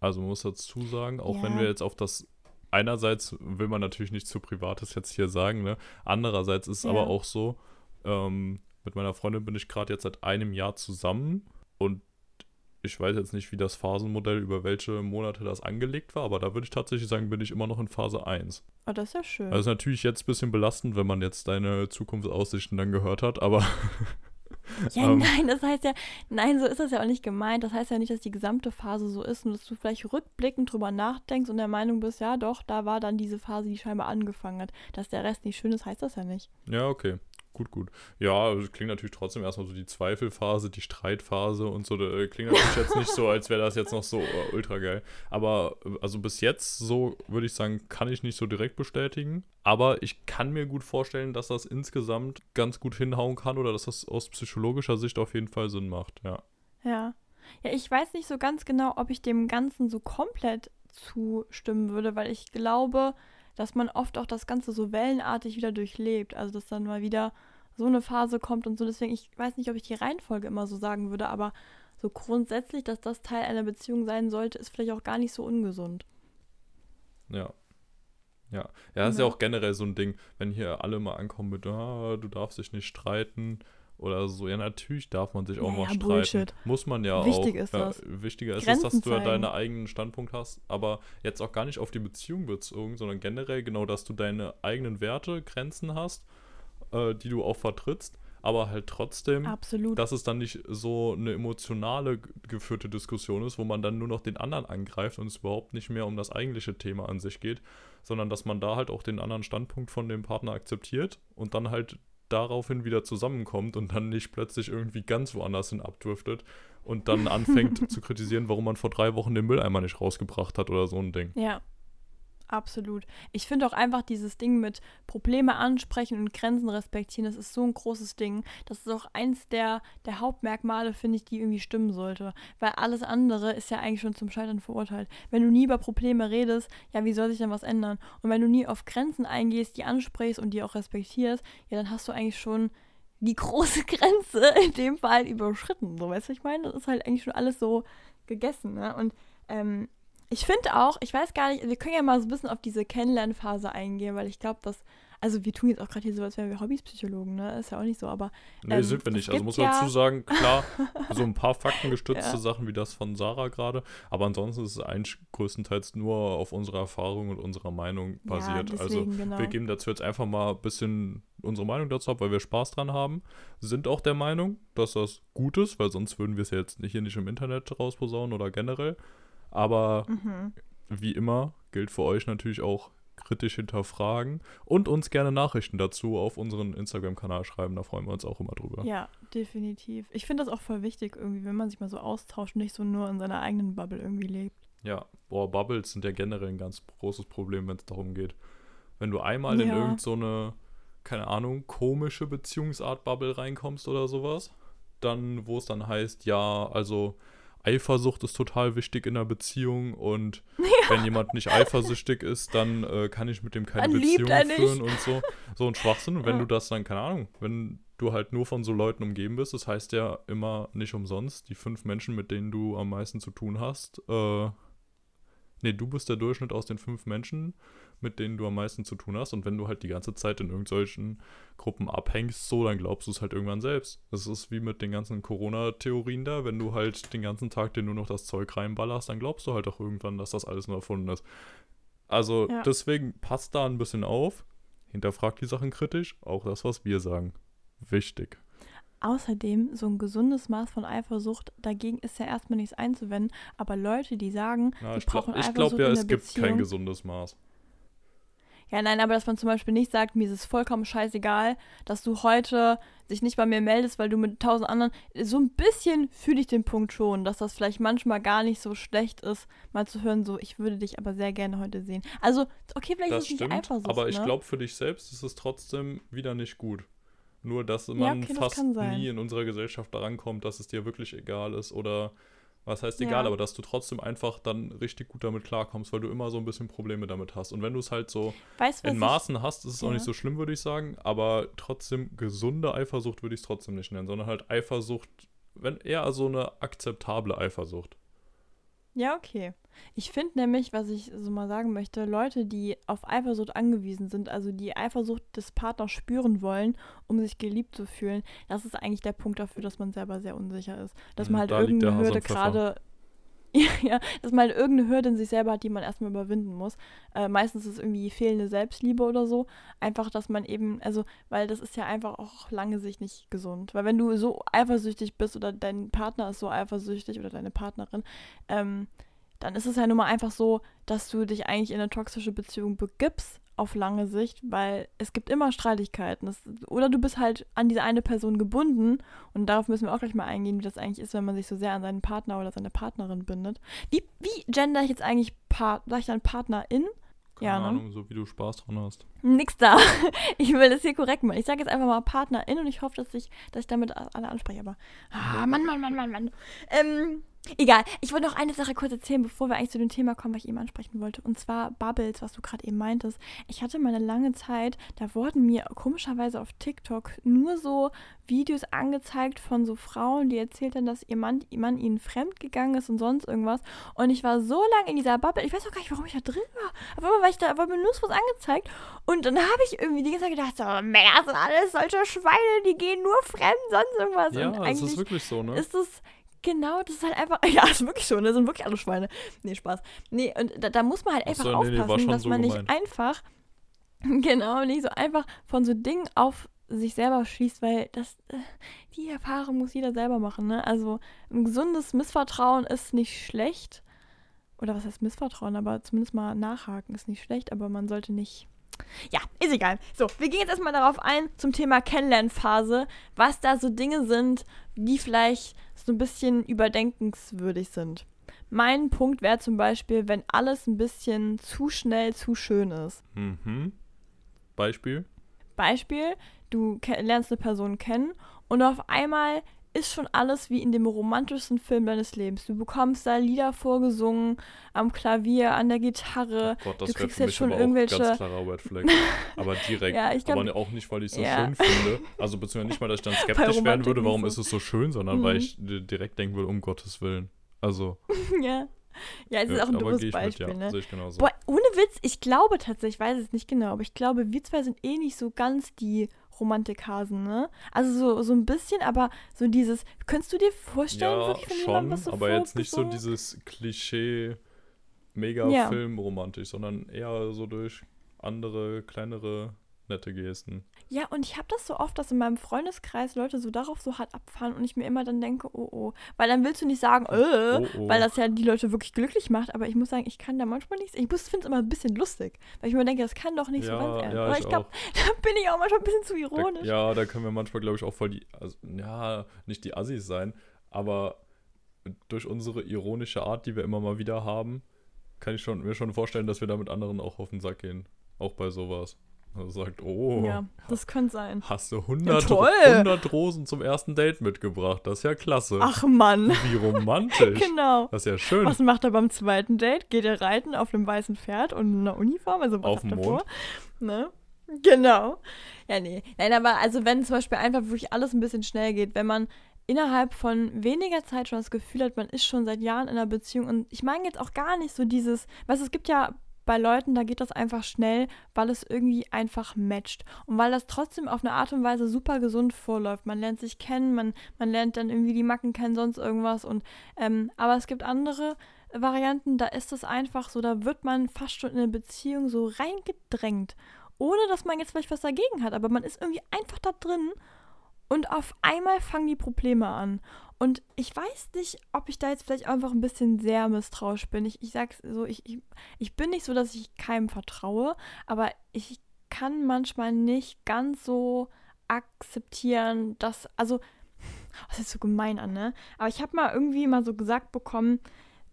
B: Also, man muss dazu sagen, auch wenn
A: Ja.
B: wir jetzt auf das. Einerseits will man natürlich nicht zu Privates jetzt hier sagen, ne? Andererseits ist es
A: Ja.
B: aber auch so, ähm, mit meiner Freundin bin ich gerade jetzt seit einem Jahr zusammen und ich weiß jetzt nicht, wie das Phasenmodell, über welche Monate das angelegt war, aber da würde ich tatsächlich sagen, bin ich immer noch in Phase 1.
A: Oh, das ist ja schön.
B: Also ist natürlich jetzt ein bisschen belastend, wenn man jetzt deine Zukunftsaussichten dann gehört hat, aber [laughs]
A: Ja,
B: Ähm.
A: nein, das heißt ja, nein, so ist das ja auch nicht gemeint. Das heißt ja nicht, dass die gesamte Phase so ist und dass du vielleicht rückblickend drüber nachdenkst und der Meinung bist, ja doch, da war dann diese Phase, die scheinbar angefangen hat. Dass der Rest nicht schön ist, heißt das ja nicht.
B: ja, okay. Gut, gut. Ja, es klingt natürlich trotzdem erstmal so die Zweifelphase, die Streitphase und so. Da klingt natürlich jetzt nicht so, als wäre das jetzt noch so äh, ultra geil. Aber äh, also bis jetzt, so würde ich sagen, kann ich nicht so direkt bestätigen. Aber ich kann mir gut vorstellen, dass das insgesamt ganz gut hinhauen kann oder dass das aus psychologischer Sicht auf jeden Fall Sinn macht, ja.
A: Ja. Ja, ich weiß nicht so ganz genau, ob ich dem Ganzen so komplett zustimmen würde, weil ich glaube, dass man oft auch das Ganze so wellenartig wieder durchlebt. Also, dass dann mal wieder so eine Phase kommt und so. Deswegen, ich weiß nicht, ob ich die Reihenfolge immer so sagen würde, aber so grundsätzlich, dass das Teil einer Beziehung sein sollte, ist vielleicht auch gar nicht so ungesund.
B: Ja. Ja. Ja, ist ja
A: Ja.
B: auch generell so ein Ding, wenn hier alle mal ankommen mit, ah, du darfst dich nicht streiten oder so. Ja, natürlich darf man sich auch
A: Naja,
B: mal streiten.
A: Bullshit.
B: Muss man ja
A: Wichtig
B: auch.
A: ist
B: ja,
A: das.
B: Wichtiger ist
A: Grenzen
B: es, dass du ja deinen eigenen Standpunkt hast, aber jetzt auch gar nicht auf die Beziehung bezogen, sondern generell genau, dass du deine eigenen Werte, Grenzen hast, äh, die du auch vertrittst, aber halt trotzdem
A: Absolut.
B: dass es dann nicht so eine emotionale geführte Diskussion ist, wo man dann nur noch den anderen angreift und es überhaupt nicht mehr um das eigentliche Thema an sich geht, sondern dass man da halt auch den anderen Standpunkt von dem Partner akzeptiert und dann halt daraufhin wieder zusammenkommt und dann nicht plötzlich irgendwie ganz woanders hin abdriftet und dann anfängt [laughs] zu kritisieren, warum man vor drei Wochen den Mülleimer nicht rausgebracht hat oder so ein Ding.
A: Ja, absolut. Ich finde auch einfach dieses Ding mit Probleme ansprechen und Grenzen respektieren, das ist so ein großes Ding. Das ist auch eins der, der Hauptmerkmale, finde ich, die irgendwie stimmen sollte. Weil alles andere ist ja eigentlich schon zum Scheitern verurteilt. Wenn du nie über Probleme redest, ja, wie soll sich denn was ändern? Und wenn du nie auf Grenzen eingehst, die ansprichst und die auch respektierst, ja, dann hast du eigentlich schon die große [laughs] Grenze in dem Fall überschritten. So, weißt du, ich meine? Das ist halt eigentlich schon alles so gegessen, ne? Und ähm, ich finde auch, ich weiß gar nicht, wir können ja mal so ein bisschen auf diese Kennenlernphase eingehen, weil ich glaube, dass, also wir tun jetzt auch gerade hier so, als wären wir Hobbypsychologen, ne? Ist ja auch nicht so, aber.
B: Nee,
A: ähm,
B: sind wir nicht. Also muss man
A: ja-
B: dazu sagen, [laughs] klar, so ein paar faktengestützte
A: Ja.
B: Sachen wie das von Sarah gerade, aber ansonsten ist es eigentlich größtenteils nur auf unserer Erfahrung und unserer Meinung basiert.
A: Ja,
B: also
A: deswegen, genau.
B: wir geben dazu jetzt einfach mal ein bisschen unsere Meinung dazu ab, weil wir Spaß dran haben. Sind auch der Meinung, dass das gut ist, weil sonst würden wir es ja jetzt nicht hier nicht im Internet rausposaunen oder generell. Aber
A: Mhm.
B: wie immer gilt für euch natürlich auch kritisch hinterfragen und uns gerne Nachrichten dazu auf unseren Instagram-Kanal schreiben. Da freuen wir uns auch immer drüber.
A: Ja, definitiv. Ich finde das auch voll wichtig, irgendwie, wenn man sich mal so austauscht und nicht so nur in seiner eigenen Bubble irgendwie lebt.
B: Ja, boah, Bubbles sind ja generell ein ganz großes Problem, wenn es darum geht. Wenn du einmal in
A: Ja.
B: irgend so eine, keine Ahnung, komische Beziehungsart-Bubble reinkommst oder sowas, dann, wo es dann heißt, ja, also Eifersucht ist total wichtig in einer Beziehung und [laughs] wenn jemand nicht eifersüchtig ist, dann äh, kann ich mit dem keine
A: Dann
B: Beziehung führen und so. So ein Schwachsinn. Und wenn
A: Ja.
B: du das dann, keine Ahnung, wenn du halt nur von so Leuten umgeben bist, das heißt ja immer nicht umsonst, die fünf Menschen, mit denen du am meisten zu tun hast, äh, nee, du bist der Durchschnitt aus den fünf Menschen, mit denen du am meisten zu tun hast. Und wenn du halt die ganze Zeit in irgendwelchen Gruppen abhängst, so, dann glaubst du es halt irgendwann selbst. Das ist wie mit den ganzen Corona-Theorien da. Wenn du halt den ganzen Tag dir nur noch das Zeug reinballerst, dann glaubst du halt auch irgendwann, dass das alles nur erfunden ist. Also
A: Ja.
B: deswegen passt da ein bisschen auf, hinterfragt die Sachen kritisch, auch das, was wir sagen. Wichtig.
A: Außerdem, so ein gesundes Maß von Eifersucht, dagegen ist ja erstmal nichts einzuwenden, aber Leute, die sagen, die
B: ich glaube
A: brauchen
B: ich glaub
A: Eifersucht
B: ja,
A: in
B: es
A: der
B: gibt kein
A: Beziehung.
B: gesundes Maß.
A: Ja, nein, aber dass man zum Beispiel nicht sagt, mir ist es vollkommen scheißegal, dass du heute sich nicht bei mir meldest, weil du mit tausend anderen. So ein bisschen fühle ich den Punkt schon, dass das vielleicht manchmal gar nicht so schlecht ist, mal zu hören, so, ich würde dich aber sehr gerne heute sehen. Also, okay, vielleicht
B: Das
A: ist es nicht
B: stimmt,
A: Eifersucht.
B: aber ich
A: ne?
B: glaube, für dich selbst ist es trotzdem wieder nicht gut. Nur, dass man
A: okay, das
B: fast
A: sein.
B: nie in unserer Gesellschaft daran kommt, dass es dir wirklich egal ist oder was heißt
A: Ja.
B: egal, aber dass du trotzdem einfach dann richtig gut damit klarkommst, weil du immer so ein bisschen Probleme damit hast. Und wenn du es halt so
A: weißt,
B: in
A: ich-
B: Maßen hast, ist es auch
A: Ja.
B: nicht so schlimm, würde ich sagen, aber trotzdem gesunde Eifersucht würde ich es trotzdem nicht nennen, sondern halt Eifersucht, wenn eher so eine akzeptable Eifersucht.
A: Ja, okay. Ich finde nämlich, was ich so mal sagen möchte, Leute, die auf Eifersucht angewiesen sind, also die Eifersucht des Partners spüren wollen, um sich geliebt zu fühlen, das ist eigentlich der Punkt dafür, dass man selber sehr unsicher ist. Dass
B: Mhm,
A: man halt
B: da
A: irgendeine Hürde gerade. [laughs] Ja, dass man halt irgendeine Hürde in sich selber hat, die man erstmal überwinden muss. Äh, meistens ist es irgendwie fehlende Selbstliebe oder so. Einfach, dass man eben, also, weil das ist ja einfach auch lange Sicht nicht gesund. Weil wenn du so eifersüchtig bist oder dein Partner ist so eifersüchtig oder deine Partnerin, ähm, dann ist es ja nun mal einfach so, dass du dich eigentlich in eine toxische Beziehung begibst auf lange Sicht, weil es gibt immer Streitigkeiten. Das, oder du bist halt an diese eine Person gebunden und darauf müssen wir auch gleich mal eingehen, wie das eigentlich ist, wenn man sich so sehr an seinen Partner oder seine Partnerin bindet. Wie, wie gender ich jetzt eigentlich, Part, sag ich dann Partnerin?
B: Keine
A: Ja, ne?
B: Ahnung, so wie du Spaß dran hast.
A: Nix da. [laughs] Ich will das hier korrekt machen. Ich sage jetzt einfach mal Partnerin und ich hoffe, dass ich, dass ich damit alle anspreche. Aber, ah, Mann, Mann, Mann, Mann, Mann. Ähm, egal. Ich wollte noch eine Sache kurz erzählen, bevor wir eigentlich zu dem Thema kommen, was ich eben ansprechen wollte. Und zwar Bubbles, was du gerade eben meintest. Ich hatte mal eine lange Zeit, da wurden mir komischerweise auf TikTok nur so Videos angezeigt von so Frauen, die erzählten, dass ihr Mann, ihr Mann ihnen fremd gegangen ist und sonst irgendwas. Und ich war so lange in dieser Bubble, ich weiß auch gar nicht, warum ich da drin war. Auf einmal war ich da, war mir nur was angezeigt. Und dann habe ich irgendwie die ganze Zeit gedacht, so, Männer sind alles solche Schweine, die gehen nur fremd, sonst irgendwas.
B: Ja,
A: und
B: ist wirklich so, ne?
A: ist es genau, das ist halt einfach, [laughs] ja, ist wirklich so, ne, sind wirklich alle Schweine. Nee, Spaß. Nee, und da, da muss man halt
B: Ach
A: einfach
B: so, nee, nee,
A: aufpassen,
B: schon
A: dass
B: so
A: man nicht
B: gemeint.
A: einfach, [laughs] genau, nicht so einfach von so Dingen auf sich selber schließt, weil das, äh, die Erfahrung muss jeder selber machen, ne? Also ein gesundes Missvertrauen ist nicht schlecht. Oder was heißt Missvertrauen, aber zumindest mal nachhaken ist nicht schlecht, aber man sollte nicht. Ja, ist egal. So, wir gehen jetzt erstmal darauf ein zum Thema Kennenlernphase, was da so Dinge sind, die vielleicht so ein bisschen überdenkenswürdig sind. Mein Punkt wäre zum Beispiel, wenn alles ein bisschen zu schnell zu schön ist.
B: Mhm. Beispiel?
A: Beispiel, du lernst eine Person kennen und auf einmal ist schon alles wie in dem romantischsten Film deines Lebens. Du bekommst da Lieder vorgesungen, am Klavier, an der Gitarre.
B: Gott,
A: du
B: das wäre
A: kriegst
B: für
A: jetzt
B: mich
A: schon irgendwelche-
B: ganz klarer Red Flag. [laughs] Aber direkt.
A: Ja, ich glaub-
B: aber auch nicht, weil ich es so
A: Ja.
B: schön finde. Also beziehungsweise nicht mal, dass ich dann [laughs] skeptisch werden würde, warum
A: so.
B: ist es so schön, sondern weil
A: Mhm.
B: ich di- direkt denken würde, um Gottes Willen. Also, [laughs]
A: ja. Ja, es ist
B: Ja,
A: auch ein
B: geh ich mit,
A: Beispiel,
B: ja,
A: ne?
B: Ich.
A: Boah, ohne Witz, ich glaube tatsächlich, ich weiß es nicht genau, aber ich glaube, wir zwei sind eh nicht so ganz die Romantikhasen, ne? Also so, so ein bisschen, aber so dieses, könntest du dir vorstellen,
B: ja,
A: wirklich von
B: schon,
A: jemandem was so
B: aber jetzt nicht so dieses Klischee Mega-Film romantisch, sondern eher so durch andere, kleinere, nette Gesten.
A: Ja, und ich habe das so oft, dass in meinem Freundeskreis Leute so darauf so hart abfahren und ich mir immer dann denke, oh oh. Weil dann willst du nicht sagen, äh,
B: Oh, oh.
A: weil das ja die Leute wirklich glücklich macht, aber ich muss sagen, ich kann da manchmal nichts. Ich finde es immer ein bisschen lustig, weil ich mir denke, das kann doch nicht so
B: ja,
A: ganz ernst.
B: ja,
A: aber
B: ich
A: ich glaube, [laughs] da bin ich auch manchmal ein bisschen zu
B: Da,
A: ironisch.
B: ja, da können wir manchmal, glaube ich, auch voll die, also, ja, nicht die Assis sein, aber durch unsere ironische Art, die wir immer mal wieder haben, kann ich schon, mir schon vorstellen, dass wir da mit anderen auch auf den Sack gehen. Auch bei sowas. Also sagt, oh,
A: Ja, das könnte sein.
B: hast du 100,
A: toll.
B: 100 Rosen zum ersten Date mitgebracht. Das ist ja klasse.
A: Ach Mann.
B: Wie romantisch. [laughs]
A: Genau.
B: Das ist ja schön.
A: Was macht er beim zweiten Date? Geht er reiten auf einem weißen Pferd und in einer Uniform? Also was
B: Auf dem Mond.
A: vor? Ne? Genau. Ja, nee. Nein, aber also wenn zum Beispiel einfach wirklich alles ein bisschen schnell geht, wenn man innerhalb von weniger Zeit schon das Gefühl hat, man ist schon seit Jahren in einer Beziehung und ich meine jetzt auch gar nicht so dieses, was es gibt ja bei Leuten, da geht das einfach schnell, weil es irgendwie einfach matcht. Und weil das trotzdem auf eine Art und Weise super gesund vorläuft. Man lernt sich kennen, man, man lernt dann irgendwie die Macken kennen, sonst irgendwas. Und ähm, aber es gibt andere Varianten, da ist es einfach so, da wird man fast schon in eine Beziehung so reingedrängt. Ohne dass man jetzt vielleicht was dagegen hat, aber man ist irgendwie einfach da drin und auf einmal fangen die Probleme an. Und ich weiß nicht, ob ich da jetzt vielleicht einfach ein bisschen sehr misstrauisch bin. Ich, ich sag's so, ich, ich, ich bin nicht so, dass ich keinem vertraue, aber ich kann manchmal nicht ganz so akzeptieren, dass, also, das ist so gemein an, ne? Aber ich habe mal irgendwie mal so gesagt bekommen,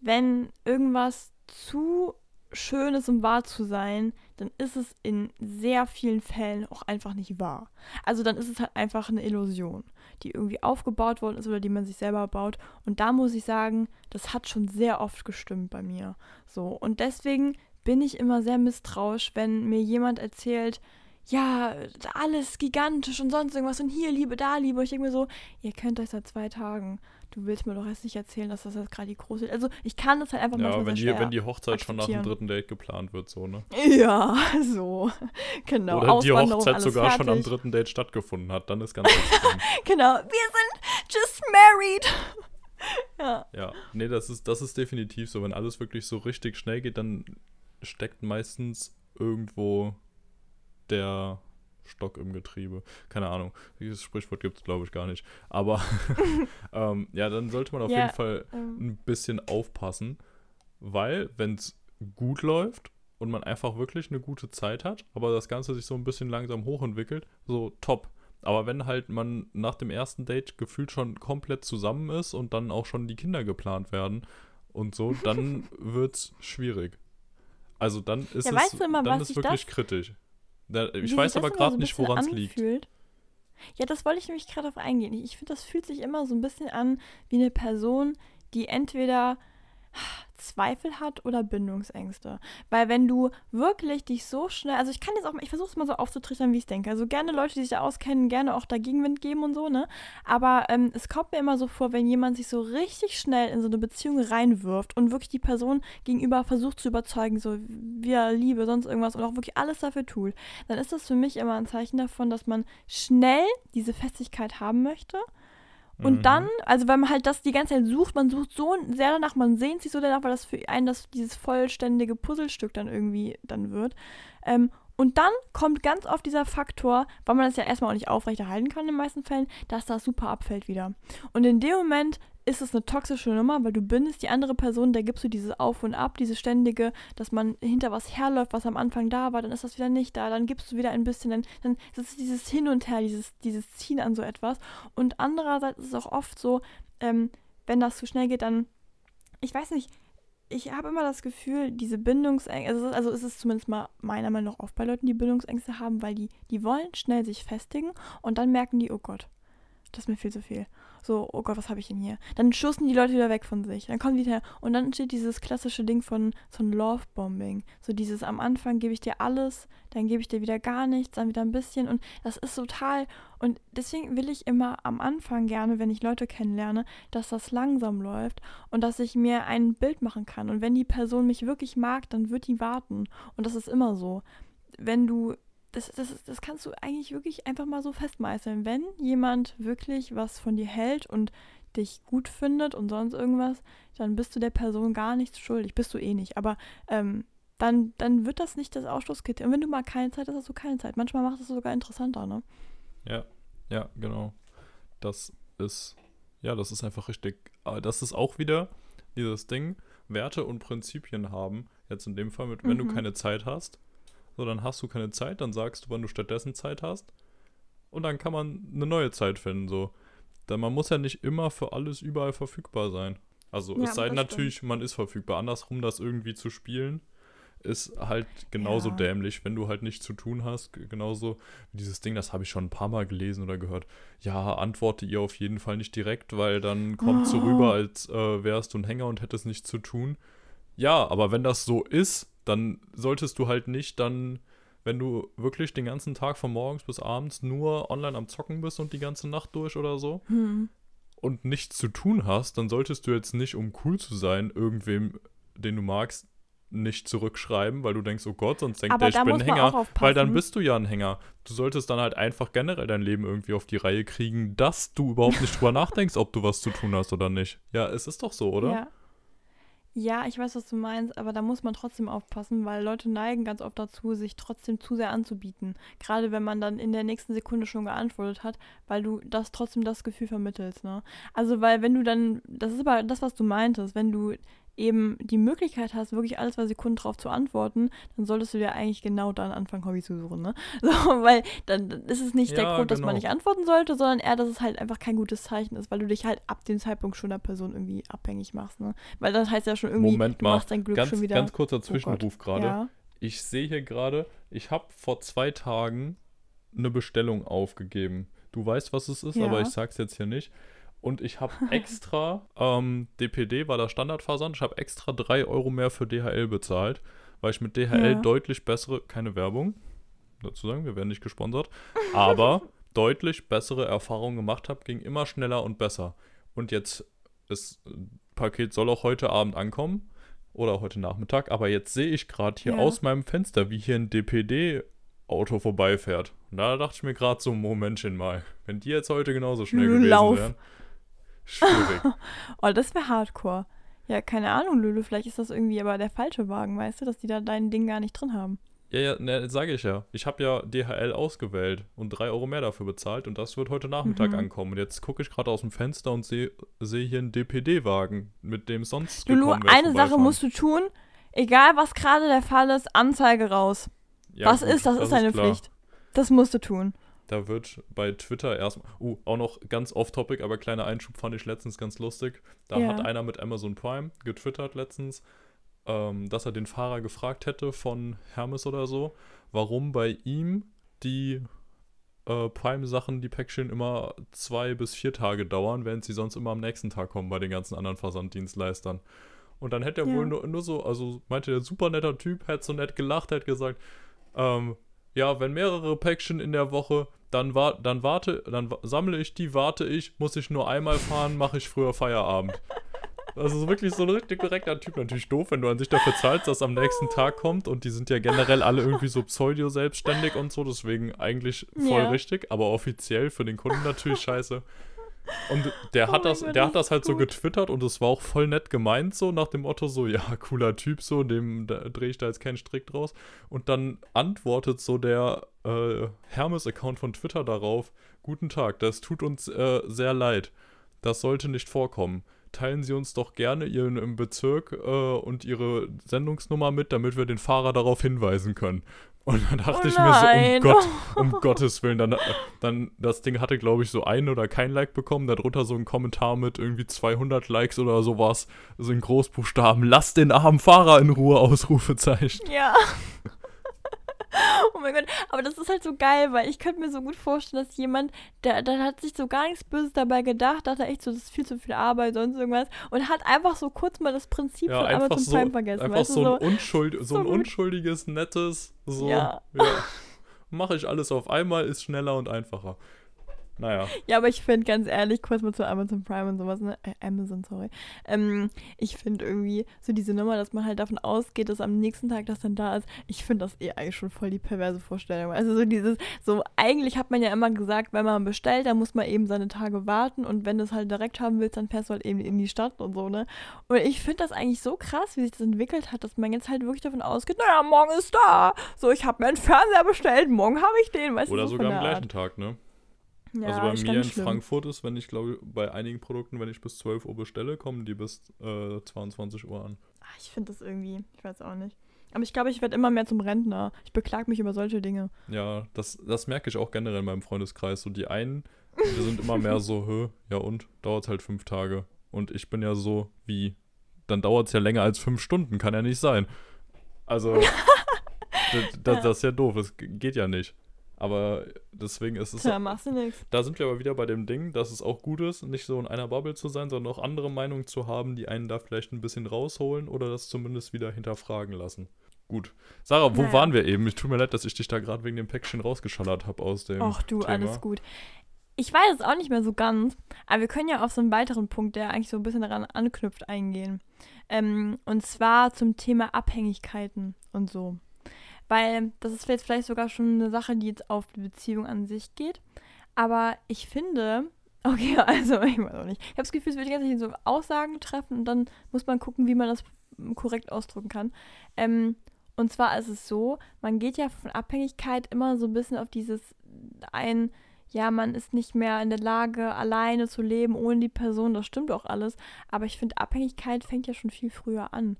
A: wenn irgendwas zu schön ist, um wahr zu sein, dann ist es in sehr vielen Fällen auch einfach nicht wahr. Also dann ist es halt einfach eine Illusion, die irgendwie aufgebaut worden ist oder die man sich selber baut. Und da muss ich sagen, das hat schon sehr oft gestimmt bei mir. So. Und deswegen bin ich immer sehr misstrauisch, wenn mir jemand erzählt, ja, alles gigantisch und sonst irgendwas und hier Liebe, da Liebe. Und ich denke mir so, ihr kennt euch seit zwei Tagen. Du willst mir doch jetzt nicht erzählen, dass das jetzt gerade die große. Also ich kann das halt einfach
B: ja,
A: manchmal
B: wenn die, wenn die Hochzeit schon nach dem dritten Date geplant wird, so, ne?
A: Ja, [laughs] so. Genau.
B: Oder die Hochzeit sogar schon am
A: fertig.
B: dritten Date stattgefunden hat, dann ist ganz. [laughs]
A: Genau. Wir sind just married. [laughs] ja.
B: Ja, nee, das ist, das ist definitiv so. Wenn alles wirklich so richtig schnell geht, dann steckt meistens irgendwo der Stock im Getriebe. Keine Ahnung. Dieses Sprichwort gibt es, glaube ich, gar nicht. Aber [laughs] ähm, ja, dann sollte man auf
A: Ja,
B: jeden Fall
A: Ähm,
B: ein bisschen aufpassen, weil wenn es gut läuft und man einfach wirklich eine gute Zeit hat, aber das Ganze sich so ein bisschen langsam hochentwickelt, so top. Aber wenn halt man nach dem ersten Date gefühlt schon komplett zusammen ist und dann auch schon die Kinder geplant werden und so, dann [laughs] wird's schwierig. Also dann ist
A: Ja,
B: es
A: weißt du immer,
B: dann ist wirklich
A: das-
B: kritisch.
A: Wie
B: ich
A: sich
B: weiß aber gerade
A: so
B: nicht, woran es liegt.
A: Ja, das wollte ich nämlich gerade auf eingehen. Ich finde, das fühlt sich immer so ein bisschen an wie eine Person, die entweder Zweifel hat oder Bindungsängste. Weil wenn du wirklich dich so schnell, also ich kann jetzt auch mal, ich versuche es mal so aufzutrichtern, wie ich denke. Also gerne Leute, die sich da auskennen, gerne auch da Gegenwind geben und so, ne? Aber ähm, es kommt mir immer so vor, wenn jemand sich so richtig schnell in so eine Beziehung reinwirft und wirklich die Person gegenüber versucht zu überzeugen, so wir Liebe, sonst irgendwas und auch wirklich alles dafür tut, dann ist das für mich immer ein Zeichen davon, dass man schnell diese Festigkeit haben möchte. Und
B: Mhm.
A: dann, also wenn man halt das die ganze Zeit sucht, man sucht so sehr danach, man sehnt sich so danach, weil das für einen das dieses vollständige Puzzlestück dann irgendwie dann wird. Ähm, und dann kommt ganz oft dieser Faktor, weil man das ja erstmal auch nicht aufrechterhalten kann in den meisten Fällen, dass das super abfällt wieder. Und in dem Moment ist es eine toxische Nummer, weil du bindest die andere Person, der gibst du dieses Auf und Ab, dieses ständige, dass man hinter was herläuft, was am Anfang da war, dann ist das wieder nicht da, dann gibst du wieder ein bisschen, dann, dann ist dieses Hin und Her, dieses, dieses Ziehen an so etwas. Und andererseits ist es auch oft so, ähm, wenn das zu schnell geht, dann, ich weiß nicht, ich habe immer das Gefühl, diese Bindungsängste, also, also ist es zumindest mal meiner Meinung nach oft bei Leuten, die Bindungsängste haben, weil die, die wollen schnell sich festigen und dann merken die, oh Gott, das ist mir viel zu viel. So, oh Gott, was habe ich denn hier? Dann stoßen die Leute wieder weg von sich. Dann kommen die her. Und dann steht dieses klassische Ding von so ein Love-Bombing. So dieses am Anfang gebe ich dir alles, dann gebe ich dir wieder gar nichts, dann wieder ein bisschen. Und das ist total. Und deswegen will ich immer am Anfang gerne, wenn ich Leute kennenlerne, dass das langsam läuft und dass ich mir ein Bild machen kann. Und wenn die Person mich wirklich mag, dann wird die warten. Und das ist immer so. Wenn du das, das, das kannst du eigentlich wirklich einfach mal so festmeißeln. Wenn jemand wirklich was von dir hält und dich gut findet und sonst irgendwas, dann bist du der Person gar nichts schuldig. Bist du eh nicht. Aber ähm, dann, dann wird das nicht das Ausschlusskriterium. Und wenn du mal keine Zeit hast, hast du keine Zeit. Manchmal macht es sogar interessanter, ne?
B: Ja, ja, genau. Das ist, ja, das ist einfach richtig. Aber das ist auch wieder dieses Ding, Werte und Prinzipien haben. Jetzt in dem Fall mit, wenn mhm. du keine Zeit hast, so, dann hast du keine Zeit, dann sagst du, wann du stattdessen Zeit hast. Und dann kann man eine neue Zeit finden, so. Denn man muss ja nicht immer für alles überall verfügbar sein. Also ja, es sei denn natürlich, stimmt. man ist verfügbar. Andersrum das irgendwie zu spielen, ist halt genauso ja. dämlich, wenn du halt nichts zu tun hast. Genauso wie dieses Ding, das habe ich schon ein paar Mal gelesen oder gehört. Ja, antworte ihr auf jeden Fall nicht direkt, weil dann kommt oh. so rüber, als äh, wärst du ein Hänger und hättest nichts zu tun. Ja, aber wenn das so ist, dann solltest du halt nicht dann, wenn du wirklich den ganzen Tag von morgens bis abends nur online am Zocken bist und die ganze Nacht durch oder so hm. und nichts zu tun hast, dann solltest du jetzt nicht, um cool zu sein, irgendwem, den du magst, nicht zurückschreiben, weil du denkst, oh Gott, sonst denkt
A: Aber
B: der, ich bin
A: ein
B: Hänger. Weil dann bist du ja ein Hänger. Du solltest dann halt einfach generell dein Leben irgendwie auf die Reihe kriegen, dass du überhaupt nicht drüber [laughs] nachdenkst, ob du was zu tun hast oder nicht. Ja, es ist doch so, oder?
A: Ja. Ja, ich weiß, was du meinst, aber da muss man trotzdem aufpassen, weil Leute neigen ganz oft dazu, sich trotzdem zu sehr anzubieten. Gerade wenn man dann in der nächsten Sekunde schon geantwortet hat, weil du das trotzdem das Gefühl vermittelst, ne? Also, weil wenn du dann, das ist aber das, was du meintest, wenn du eben die Möglichkeit hast, wirklich alles zwei Sekunden drauf zu antworten, dann solltest du dir eigentlich genau dann anfangen, Hobby zu suchen, ne? [laughs] So, weil dann ist es nicht ja, der Grund, genau. dass man genau. nicht antworten sollte, sondern eher, dass es halt einfach kein gutes Zeichen ist, weil du dich halt ab dem Zeitpunkt schon der Person irgendwie abhängig machst, ne? Weil das heißt ja schon irgendwie,
B: Moment
A: du machst dein Glück
B: ganz,
A: schon wieder.
B: Ganz kurzer oh Zwischenruf oh gerade. Ja. Ich sehe hier gerade, ich habe vor zwei Tagen eine Bestellung aufgegeben. Du weißt, was es ist, ja. aber ich sag's jetzt hier nicht. Und ich habe [laughs] extra, ähm, DPD war der Standardversand, ich habe extra 3 Euro mehr für DHL bezahlt, weil ich mit DHL ja. deutlich bessere, keine Werbung, dazu sagen, wir werden nicht gesponsert, aber [laughs] deutlich bessere Erfahrungen gemacht habe, ging immer schneller und besser. Und jetzt, das Paket soll auch heute Abend ankommen oder heute Nachmittag, aber jetzt sehe ich gerade hier ja. aus meinem Fenster, wie hier ein DPD Auto vorbeifährt. Und da dachte ich mir gerade so, Momentchen mal, wenn die jetzt heute genauso schnell gewesen Lauf. wären.
A: Schwierig. [laughs] oh, das wäre hardcore. Ja, keine Ahnung, Lulu, vielleicht ist das irgendwie aber der falsche Wagen, weißt du, dass die da dein Ding gar nicht drin haben.
B: Ja, ja, ne, sage ich ja. Ich habe ja DHL ausgewählt und drei Euro mehr dafür bezahlt und das wird heute Nachmittag mhm. ankommen. Und jetzt gucke ich gerade aus dem Fenster und sehe seh hier einen DPD-Wagen, mit dem sonst
A: Lulu, eine Sache musst du tun, egal was gerade der Fall ist, Anzeige raus. Ja, was gut, ist, das, das ist deine Pflicht. Das musst du tun.
B: Da wird bei Twitter erstmal, uh, auch noch ganz off-topic, aber kleiner Einschub fand ich letztens ganz lustig. Da ja. hat einer mit Amazon Prime getwittert letztens, ähm, dass er den Fahrer gefragt hätte von Hermes oder so, warum bei ihm die äh, Prime-Sachen, die Päckchen immer zwei bis vier Tage dauern, während sie sonst immer am nächsten Tag kommen bei den ganzen anderen Versanddienstleistern. Und dann hätte er ja. wohl nur, nur, so, also meinte der super netter Typ, hätte so nett gelacht, hätte gesagt, ähm, ja, wenn mehrere Päckchen in der Woche dann, war, dann warte, dann sammle ich die, warte ich, muss ich nur einmal fahren, mache ich früher Feierabend. Also so wirklich so ein richtig korrekter Typ. Natürlich doof, wenn du an sich dafür zahlst, dass am nächsten Tag kommt und die sind ja generell alle irgendwie so pseudo-selbstständig und so, deswegen eigentlich voll ja. richtig, aber offiziell für den Kunden natürlich scheiße. Und der oh hat das, Gott, der hat das halt gut. so getwittert und es war auch voll nett gemeint, so nach dem Motto, so, [laughs] ja, cooler Typ, so, dem drehe ich da jetzt keinen Strick draus. Und dann antwortet so der äh, Hermes-Account von Twitter darauf: Guten Tag, das tut uns äh, sehr leid. Das sollte nicht vorkommen. Teilen Sie uns doch gerne Ihren Bezirk äh, und Ihre Sendungsnummer mit, damit wir den Fahrer darauf hinweisen können. Und dann dachte oh ich mir so, um, Gott, [laughs] um Gottes Willen, dann, dann das Ding hatte, glaube ich, so ein oder kein Like bekommen, darunter so ein Kommentar mit irgendwie 200 Likes oder sowas, so in Großbuchstaben, lass den armen Fahrer in Ruhe, Ausrufezeichen.
A: Ja. [laughs] [laughs] Oh mein Gott, aber das ist halt so geil, weil ich könnte mir so gut vorstellen, dass jemand, der, der hat sich so gar nichts Böses dabei gedacht, dachte echt so, das ist viel zu viel Arbeit, sonst irgendwas und hat einfach so kurz mal das Prinzip
B: Ja,
A: von
B: einfach
A: Amazon
B: so,
A: Prime vergessen.
B: einfach
A: weißt du,
B: so ein, Unschuld, so
A: so
B: ein unschuldiges, nettes, so,
A: Ja.
B: ja. Mache ich alles auf einmal, ist schneller und einfacher. Naja,
A: Ja, aber ich finde ganz ehrlich, kurz mal zu Amazon Prime und sowas, ne? Äh, Amazon, sorry. Ähm, ich finde irgendwie so diese Nummer, dass man halt davon ausgeht, dass am nächsten Tag das dann da ist. Ich finde das eh eigentlich schon voll die perverse Vorstellung. Also so dieses, so eigentlich hat man ja immer gesagt, wenn man bestellt, dann muss man eben seine Tage warten und wenn du es halt direkt haben willst, dann fährst du halt eben in die Stadt und so, ne? Und ich finde das eigentlich so krass, wie sich das entwickelt hat, dass man jetzt halt wirklich davon ausgeht, naja, morgen ist da. So, ich habe mir einen Fernseher bestellt, morgen habe ich den, weißt
B: oder
A: du, so
B: sogar am gleichen Tag, ne? Also
A: Ja,
B: bei
A: ist
B: mir in
A: schlimm.
B: Frankfurt ist, wenn ich glaube, bei einigen Produkten, wenn ich bis 12 Uhr bestelle, kommen die bis äh, 22 Uhr an.
A: Ach, ich finde das irgendwie, ich weiß auch nicht. Aber ich glaube, ich werde immer mehr zum Rentner. Ich beklag mich über solche Dinge.
B: Ja, das, das merke ich auch generell in meinem Freundeskreis. So die einen, die sind immer mehr so, [laughs] hö, ja und, dauert halt fünf Tage. Und ich bin ja so, wie, dann dauert es ja länger als fünf Stunden, kann ja nicht sein. Also, [laughs] das, das, das ist ja doof, das geht ja nicht. Aber deswegen ist es,
A: Tja, machst du nichts.
B: da sind wir aber wieder bei dem Ding, dass es auch gut ist, nicht so in einer Bubble zu sein, sondern auch andere Meinungen zu haben, die einen da vielleicht ein bisschen rausholen oder das zumindest wieder hinterfragen lassen. Gut. Sarah, wo
A: Naja.
B: waren wir eben? Ich tut mir leid, dass ich dich da gerade wegen dem Päckchen rausgeschallert habe aus dem.
A: Ach du,
B: Thema.
A: alles gut. Ich weiß es auch nicht mehr so ganz, aber wir können ja auf so einen weiteren Punkt, der eigentlich so ein bisschen daran anknüpft, eingehen. Ähm, und zwar zum Thema Abhängigkeiten und so. Weil das ist jetzt vielleicht sogar schon eine Sache, die jetzt auf die Beziehung an sich geht. Aber ich finde, [laughs] okay, also ich weiß auch nicht. Ich habe das Gefühl, es wird die ganze Zeit so Aussagen treffen und dann muss man gucken, wie man das korrekt ausdrücken kann. Ähm, und zwar ist es so, man geht ja von Abhängigkeit immer so ein bisschen auf dieses ein, ja, man ist nicht mehr in der Lage, alleine zu leben ohne die Person. Das stimmt auch alles. Aber ich finde, Abhängigkeit fängt ja schon viel früher an.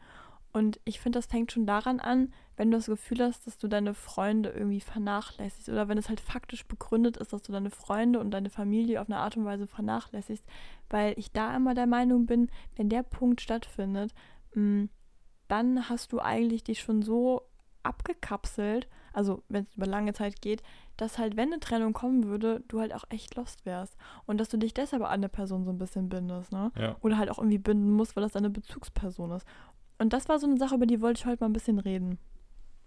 A: Und ich finde, das fängt schon daran an, wenn du das Gefühl hast, dass du deine Freunde irgendwie vernachlässigst. Oder wenn es halt faktisch begründet ist, dass du deine Freunde und deine Familie auf eine Art und Weise vernachlässigst. Weil ich da immer der Meinung bin, wenn der Punkt stattfindet, mh, dann hast du eigentlich dich schon so abgekapselt, also wenn es über lange Zeit geht, dass halt, wenn eine Trennung kommen würde, du halt auch echt lost wärst. Und dass du dich deshalb an eine Person so ein bisschen bindest, ne?
B: Ja.
A: Oder halt auch irgendwie binden musst, weil das deine Bezugsperson ist. Und das war so eine Sache, über die wollte ich heute mal ein bisschen reden.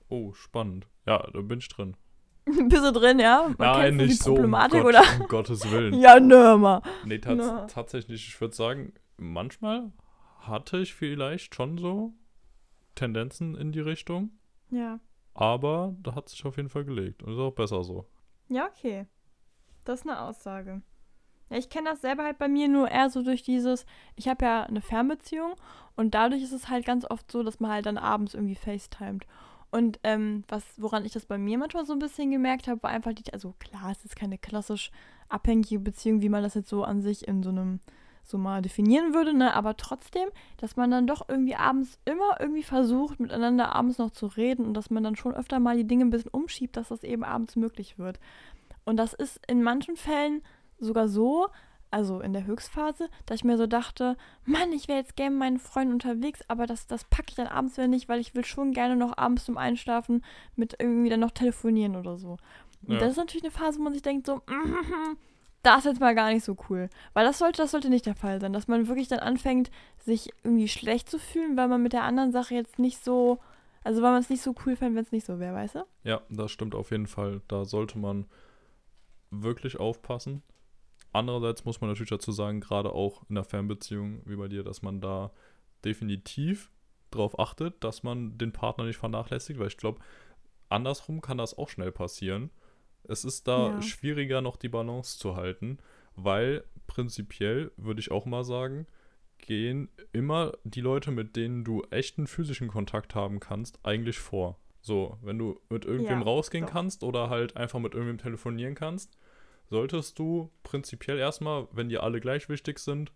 B: Oh, spannend. Ja, da bin ich drin. [laughs]
A: Bist du drin, ja? Man
B: Nein, nicht so. Um,
A: Problematik,
B: Gott,
A: oder?
B: um Gottes Willen. [laughs]
A: Ja, nö, mal.
B: Nee, tats
A: Na.
B: tatsächlich, ich würde sagen, manchmal hatte ich vielleicht schon so Tendenzen in die Richtung,
A: Ja.
B: aber da hat sich auf jeden Fall gelegt. Und ist auch besser so.
A: Ja, okay. Das ist eine Aussage. Ja, ich kenne das selber halt bei mir nur eher so durch dieses, ich habe ja eine Fernbeziehung und dadurch ist es halt ganz oft so, dass man halt dann abends irgendwie FaceTimet. Und ähm, was, woran ich das bei mir manchmal so ein bisschen gemerkt habe, war einfach die, also klar, es ist keine klassisch abhängige Beziehung, wie man das jetzt so an sich in so einem so mal definieren würde, ne? Aber trotzdem, dass man dann doch irgendwie abends immer irgendwie versucht, miteinander abends noch zu reden und dass man dann schon öfter mal die Dinge ein bisschen umschiebt, dass das eben abends möglich wird. Und das ist in manchen Fällen sogar so, also in der Höchstphase, dass ich mir so dachte, Mann, ich wäre jetzt gerne mit meinen Freunden unterwegs, aber das, das packe ich dann abends wieder nicht, weil ich will schon gerne noch abends zum Einschlafen mit irgendwie dann noch telefonieren oder so. Und
B: Ja.
A: das ist natürlich eine Phase, wo man sich denkt, so, [laughs] das ist jetzt mal gar nicht so cool. Weil das sollte, das sollte nicht der Fall sein, dass man wirklich dann anfängt, sich irgendwie schlecht zu fühlen, weil man mit der anderen Sache jetzt nicht so, also weil man es nicht so cool fände, wenn es nicht so wäre, weißt du?
B: Ja, das stimmt auf jeden Fall. Da sollte man wirklich aufpassen. Andererseits muss man natürlich dazu sagen, gerade auch in einer Fernbeziehung wie bei dir, dass man da definitiv darauf achtet, dass man den Partner nicht vernachlässigt, weil ich glaube, andersrum kann das auch schnell passieren. Es ist da
A: Ja.
B: schwieriger, noch die Balance zu halten, weil prinzipiell würde ich auch mal sagen, gehen immer die Leute, mit denen du echten physischen Kontakt haben kannst, eigentlich vor. So, wenn du mit irgendwem
A: Ja,
B: rausgehen
A: doch.
B: kannst oder halt einfach mit irgendwem telefonieren kannst, solltest du prinzipiell erstmal, wenn dir alle gleich wichtig sind,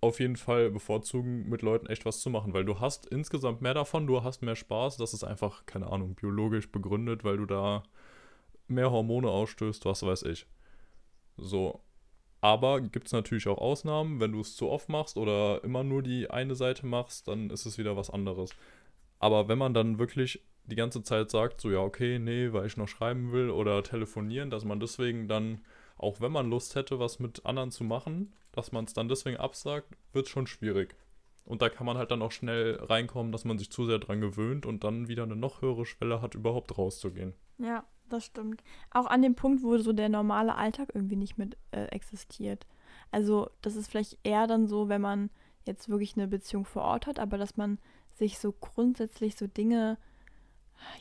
B: auf jeden Fall bevorzugen, mit Leuten echt was zu machen, weil du hast insgesamt mehr davon, du hast mehr Spaß, das ist einfach, keine Ahnung, biologisch begründet, weil du da mehr Hormone ausstößt, was weiß ich. So. Aber gibt es natürlich auch Ausnahmen, wenn du es zu oft machst oder immer nur die eine Seite machst, dann ist es wieder was anderes. Aber wenn man dann wirklich die ganze Zeit sagt, so ja, okay, nee, weil ich noch schreiben will oder telefonieren, dass man deswegen dann, auch wenn man Lust hätte, was mit anderen zu machen, dass man es dann deswegen absagt, wird schon schwierig. Und da kann man halt dann auch schnell reinkommen, dass man sich zu sehr dran gewöhnt und dann wieder eine noch höhere Schwelle hat, überhaupt rauszugehen.
A: Ja, das stimmt. Auch an dem Punkt, wo so der normale Alltag irgendwie nicht mit äh, existiert. Also, das ist vielleicht eher dann so, wenn man jetzt wirklich eine Beziehung vor Ort hat, aber dass man sich so grundsätzlich so Dinge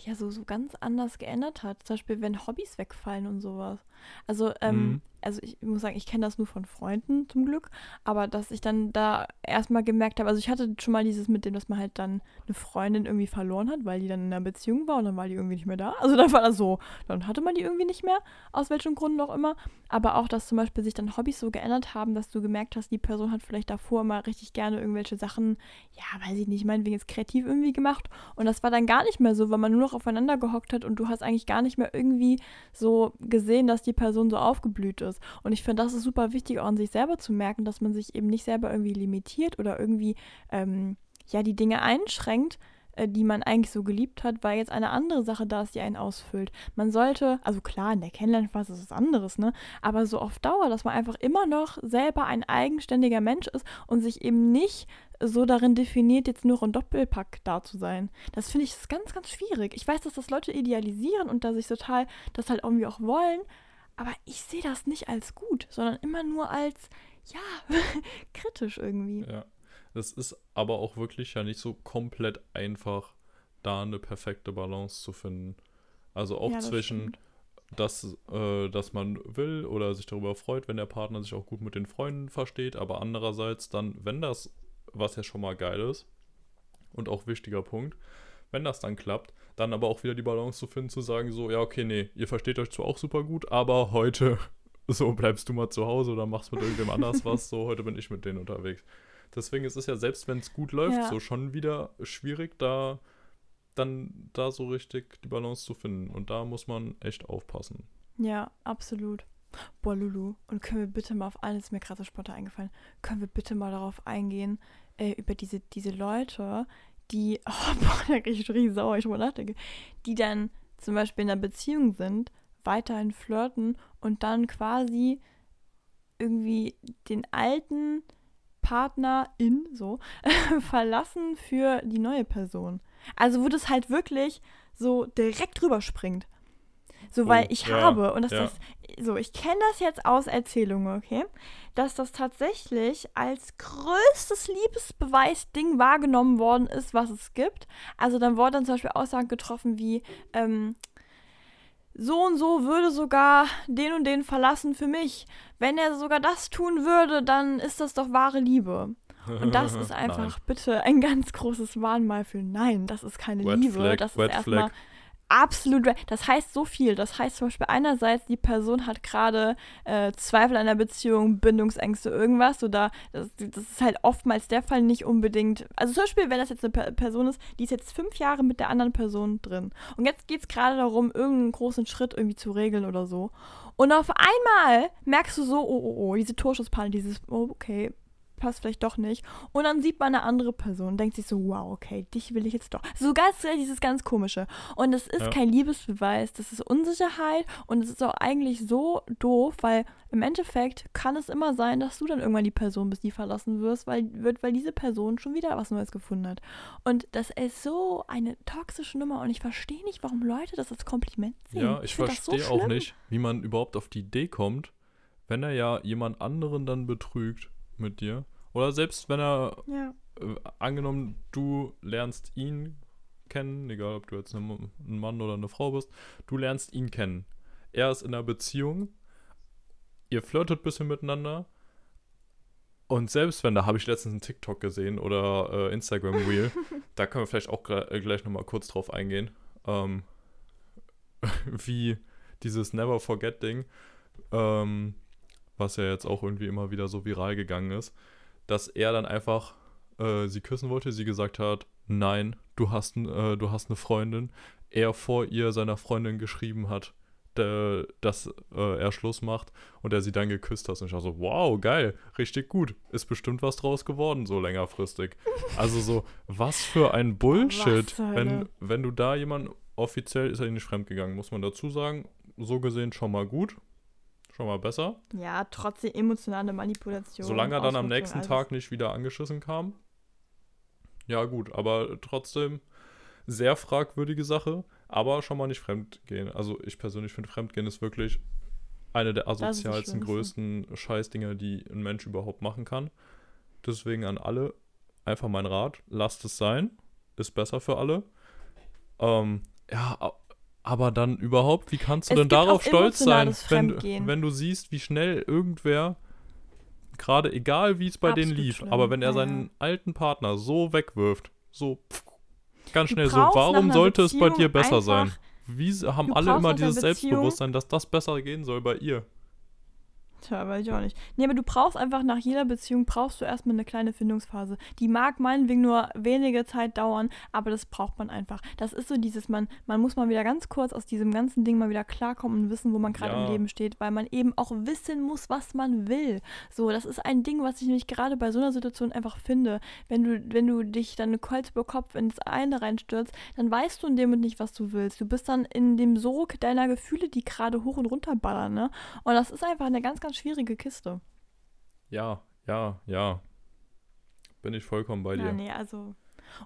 A: ja so, so ganz anders geändert hat. Zum Beispiel, wenn Hobbys wegfallen und sowas. Also, ähm, mhm also ich muss sagen, ich kenne das nur von Freunden zum Glück, aber dass ich dann da erstmal gemerkt habe, also ich hatte schon mal dieses mit dem, dass man halt dann eine Freundin irgendwie verloren hat, weil die dann in einer Beziehung war und dann war die irgendwie nicht mehr da. Also dann war das so, dann hatte man die irgendwie nicht mehr, aus welchem Grund auch immer. Aber auch, dass zum Beispiel sich dann Hobbys so geändert haben, dass du gemerkt hast, die Person hat vielleicht davor mal richtig gerne irgendwelche Sachen, ja, weiß ich nicht, meinetwegen jetzt kreativ irgendwie gemacht und das war dann gar nicht mehr so, weil man nur noch aufeinander gehockt hat und du hast eigentlich gar nicht mehr irgendwie so gesehen, dass die Person so aufgeblüht ist ist. Und ich finde, das ist super wichtig, auch an sich selber zu merken, dass man sich eben nicht selber irgendwie limitiert oder irgendwie ähm, ja die Dinge einschränkt, äh, die man eigentlich so geliebt hat, weil jetzt eine andere Sache da ist, die einen ausfüllt. Man sollte, also klar, in der Kennenlernphase ist es anderes, ne? Aber so auf Dauer, dass man einfach immer noch selber ein eigenständiger Mensch ist und sich eben nicht so darin definiert, jetzt nur ein Doppelpack da zu sein. Das finde ich ganz, ganz schwierig. Ich weiß, dass das Leute idealisieren und da sich total das halt irgendwie auch wollen, aber ich sehe das nicht als gut, sondern immer nur als, ja, [laughs] kritisch irgendwie.
B: Ja. Das ist aber auch wirklich ja nicht so komplett einfach, da eine perfekte Balance zu finden. Also auch ja, zwischen, dass, äh, dass man will oder sich darüber freut, wenn der Partner sich auch gut mit den Freunden versteht, aber andererseits dann, wenn das, was ja schon mal geil ist und auch wichtiger Punkt, wenn das dann klappt, dann aber auch wieder die Balance zu finden, zu sagen, so, ja, okay, nee, ihr versteht euch zwar auch super gut, aber heute, [laughs] so, bleibst du mal zu Hause oder machst mit irgendwem anders was, so, heute bin ich mit denen unterwegs. Deswegen ist es ja, selbst wenn es gut läuft, ja. so schon wieder schwierig, da dann da so richtig die Balance zu finden. Und da muss man echt aufpassen.
A: Ja, absolut. Boah, Lulu, und können wir bitte mal auf alles, mir gerade so spontan eingefallen, können wir bitte mal darauf eingehen, äh, über diese, diese Leute, die, [laughs] oh, boah, da kriege ich richtig sauer, ich nachdenke, die dann zum Beispiel in einer Beziehung sind, weiterhin flirten und dann quasi irgendwie den alten Partner in so [laughs] verlassen für die neue Person. Also wo das halt wirklich so direkt drüber So, oh, weil ich ja, habe, und das ja. ist, so, ich kenne das jetzt aus Erzählungen, okay, dass das tatsächlich als größtes Liebesbeweis-Ding wahrgenommen worden ist, was es gibt. Also dann wurden dann zum Beispiel Aussagen getroffen wie, ähm, so und so würde sogar den und den verlassen für mich. Wenn er sogar das tun würde, dann ist das doch wahre Liebe. Und das [laughs] ist einfach bitte ein ganz großes Mahnmal für Nein, das ist keine Red Liebe. Flag, das ist erstmal absolut. Das heißt so viel. Das heißt zum Beispiel einerseits, die Person hat gerade äh, Zweifel an der Beziehung, Bindungsängste, irgendwas. Oder das, das, ist halt oftmals der Fall nicht unbedingt. Also zum Beispiel, wenn das jetzt eine Person ist, die ist jetzt fünf Jahre mit der anderen Person drin. Und jetzt geht es gerade darum, irgendeinen großen Schritt irgendwie zu regeln oder so. Und auf einmal merkst du so, oh, oh, oh, diese Torschusspanik, dieses, oh, okay, passt vielleicht doch nicht. Und dann sieht man eine andere Person und denkt sich so, wow, okay, dich will ich jetzt doch. So ganz, dieses ganz komische. Und es ist ja. kein Liebesbeweis, das ist Unsicherheit und es ist auch eigentlich so doof, weil im Endeffekt kann es immer sein, dass du dann irgendwann die Person bist, die verlassen wirst, weil, wird, weil diese Person schon wieder was Neues gefunden hat. Und das ist so eine toxische Nummer und ich verstehe nicht, warum Leute das als Kompliment sehen.
B: Ja, ich, ich verstehe so auch nicht, wie man überhaupt auf die Idee kommt, wenn er ja jemand anderen dann betrügt mit dir. Oder selbst wenn er, ja. äh, angenommen, du lernst ihn kennen, egal ob du jetzt ein Mann oder eine Frau bist, du lernst ihn kennen. Er ist in einer Beziehung, ihr flirtet ein bisschen miteinander. Und selbst wenn, da habe ich letztens einen TikTok gesehen oder äh, Instagram Reel, [laughs] da können wir vielleicht auch äh, gleich nochmal kurz drauf eingehen, ähm, [laughs] wie dieses Never Forget Ding, ähm, was ja jetzt auch irgendwie immer wieder so viral gegangen ist, dass er dann einfach äh, sie küssen wollte, sie gesagt hat, nein, du hast, äh, du hast eine Freundin, er vor ihr seiner Freundin geschrieben hat, dass äh, er Schluss macht und er sie dann geküsst hat. Und ich war so, wow, geil, richtig gut. Ist bestimmt was draus geworden, so längerfristig. [laughs] Also so, was für ein Bullshit. Wenn, wenn du da jemanden, offiziell ist er nicht fremdgegangen, muss man dazu sagen. So gesehen schon mal gut. Schon mal besser.
A: Ja, trotzdem emotionale Manipulation.
B: Solange er dann am nächsten. Tag nicht wieder angeschissen kam. Ja, gut, aber trotzdem sehr fragwürdige Sache, aber schon mal nicht fremdgehen. Also ich persönlich finde Fremdgehen ist wirklich eine der asozialsten, größten Scheißdinger, die ein Mensch überhaupt machen kann. Deswegen an alle einfach mein Rat, lasst es sein, ist besser für alle. Ähm, ja, aber dann überhaupt, wie kannst du es denn darauf stolz sein, wenn, wenn du siehst, wie schnell irgendwer, gerade egal wie es bei Absolut denen lief, schlimm. aber wenn er ja. seinen alten Partner so wegwirft, so pff, ganz schnell so, warum sollte es bei dir besser sein? Wie haben alle immer dieses Selbstbewusstsein, dass das besser gehen soll bei ihr?
A: Tja, weiß ich auch nicht. Nee, aber du brauchst einfach nach jeder Beziehung brauchst du erstmal eine kleine Findungsphase. Die mag meinetwegen nur wenige Zeit dauern, aber das braucht man einfach. Das ist so dieses, man, man muss mal wieder ganz kurz aus diesem ganzen Ding mal wieder klarkommen und wissen, wo man gerade ja. im Leben steht, weil man eben auch wissen muss, was man will. So, das ist ein Ding, was ich nämlich gerade bei so einer Situation einfach finde. Wenn du, wenn du dich dann Kreuz über Kopf ins eine reinstürzt, dann weißt du in dem Moment nicht, was du willst. Du bist dann in dem Sog deiner Gefühle, die gerade hoch und runter ballern, ne? Und das ist einfach eine ganz, ganz ganz schwierige Kiste.
B: Ja, ja, ja. Bin ich vollkommen bei dir. Ja,
A: nee, also.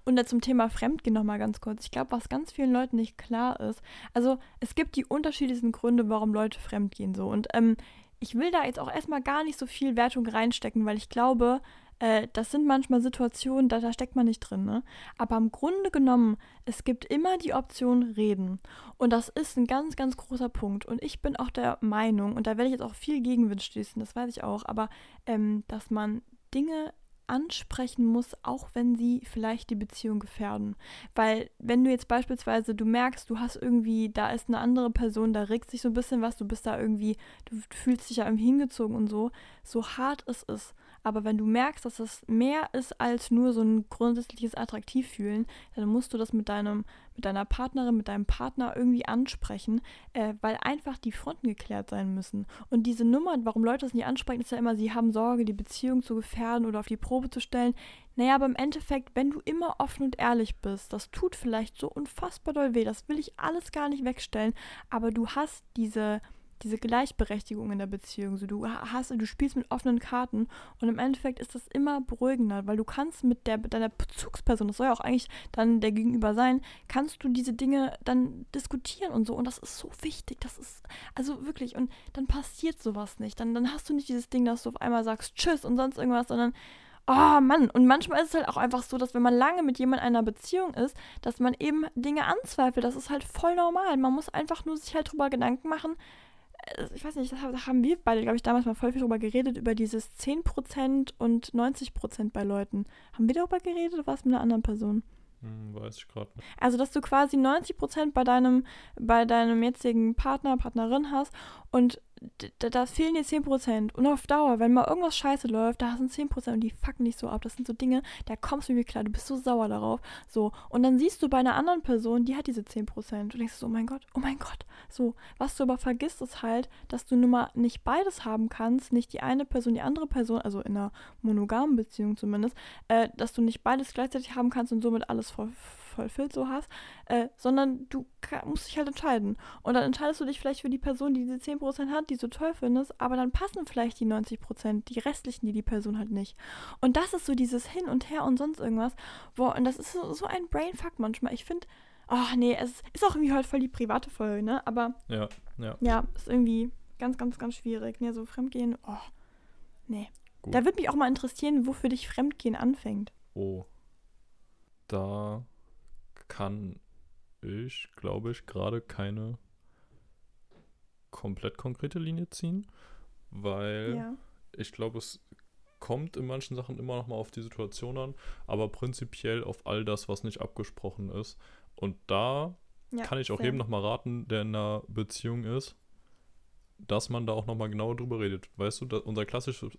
A: Und zum Thema Fremdgehen nochmal ganz kurz. Ich glaube, was ganz vielen Leuten nicht klar ist, also es gibt die unterschiedlichsten Gründe, warum Leute fremdgehen so. Und ähm, ich will da jetzt auch erstmal gar nicht so viel Wertung reinstecken, weil ich glaube, äh, das sind manchmal Situationen, da, da steckt man nicht drin. Ne? Aber im Grunde genommen, es gibt immer die Option reden. Und das ist ein ganz, ganz großer Punkt. Und ich bin auch der Meinung, und da werde ich jetzt auch viel Gegenwind schließen, das weiß ich auch, aber ähm, dass man Dinge ansprechen muss, auch wenn sie vielleicht die Beziehung gefährden. Weil wenn du jetzt beispielsweise, du merkst, du hast irgendwie, da ist eine andere Person, da regt sich so ein bisschen was, du bist da irgendwie, du fühlst dich ja irgendwie hingezogen und so, so hart es ist, aber wenn du merkst, dass das mehr ist als nur so ein grundsätzliches Attraktivfühlen, dann musst du das mit deinem, mit deiner Partnerin, mit deinem Partner irgendwie ansprechen, äh, weil einfach die Fronten geklärt sein müssen. Und diese Nummer, warum Leute das nicht ansprechen, ist ja immer, sie haben Sorge, die Beziehung zu gefährden oder auf die Probe zu stellen. Naja, aber im Endeffekt, wenn du immer offen und ehrlich bist, das tut vielleicht so unfassbar doll weh, das will ich alles gar nicht wegstellen, aber du hast diese diese Gleichberechtigung in der Beziehung. So, du hast, du spielst mit offenen Karten und im Endeffekt ist das immer beruhigender, weil du kannst mit der deiner Bezugsperson, das soll ja auch eigentlich dann der Gegenüber sein, kannst du diese Dinge dann diskutieren und so. Und das ist so wichtig. Das ist, also wirklich, und dann passiert sowas nicht. Dann, dann hast du nicht dieses Ding, dass du auf einmal sagst Tschüss und sonst irgendwas, sondern Oh Mann, und manchmal ist es halt auch einfach so, dass wenn man lange mit jemandem in einer Beziehung ist, dass man eben Dinge anzweifelt. Das ist halt voll normal. Man muss einfach nur sich halt drüber Gedanken machen, ich weiß nicht, da haben wir beide, glaube ich, damals mal voll viel drüber geredet, über dieses 10% und 90% bei Leuten. Haben wir darüber geredet oder war es mit einer anderen Person?
B: Hm, weiß ich gerade nicht.
A: Also, dass du quasi 90% bei deinem, bei deinem jetzigen Partner, Partnerin hast und da, da, fehlen dir 10%. Und auf Dauer, wenn mal irgendwas scheiße läuft, da sind 10% und die fucken dich so ab. Das sind so Dinge, da kommst du mir klar, du bist so sauer darauf. So. Und dann siehst du bei einer anderen Person, die hat diese 10%. Du denkst so, oh mein Gott, oh mein Gott. So. Was du aber vergisst, ist halt, dass du nun mal nicht beides haben kannst, nicht die eine Person, die andere Person, also in einer monogamen Beziehung zumindest, äh, dass du nicht beides gleichzeitig haben kannst und somit alles voll vollfüllt so hast, äh, sondern du musst dich halt entscheiden. Und dann entscheidest du dich vielleicht für die Person, die diese 10% hat, die du toll findest, aber dann passen vielleicht die 90%, die restlichen, die die Person halt nicht. Und das ist so dieses Hin und Her und sonst irgendwas, wo, und das ist so, so ein Brainfuck manchmal. Ich finde, ach nee, es ist auch irgendwie halt voll die private Folge, ne? Aber
B: ja, ja.
A: Ja, ist irgendwie ganz, ganz, ganz schwierig. Ne, so Fremdgehen, oh, nee. Gut. Da würde mich auch mal interessieren, wofür dich Fremdgehen anfängt.
B: Oh. Da kann ich, glaube ich, gerade keine komplett konkrete Linie ziehen, weil ja. ich glaube, es kommt in manchen Sachen immer noch mal auf die Situation an, aber prinzipiell auf all das, was nicht abgesprochen ist. Und da ja, kann ich auch jedem noch mal raten, der in einer Beziehung ist, dass man da auch noch mal genauer drüber redet. Weißt du, unser klassisches,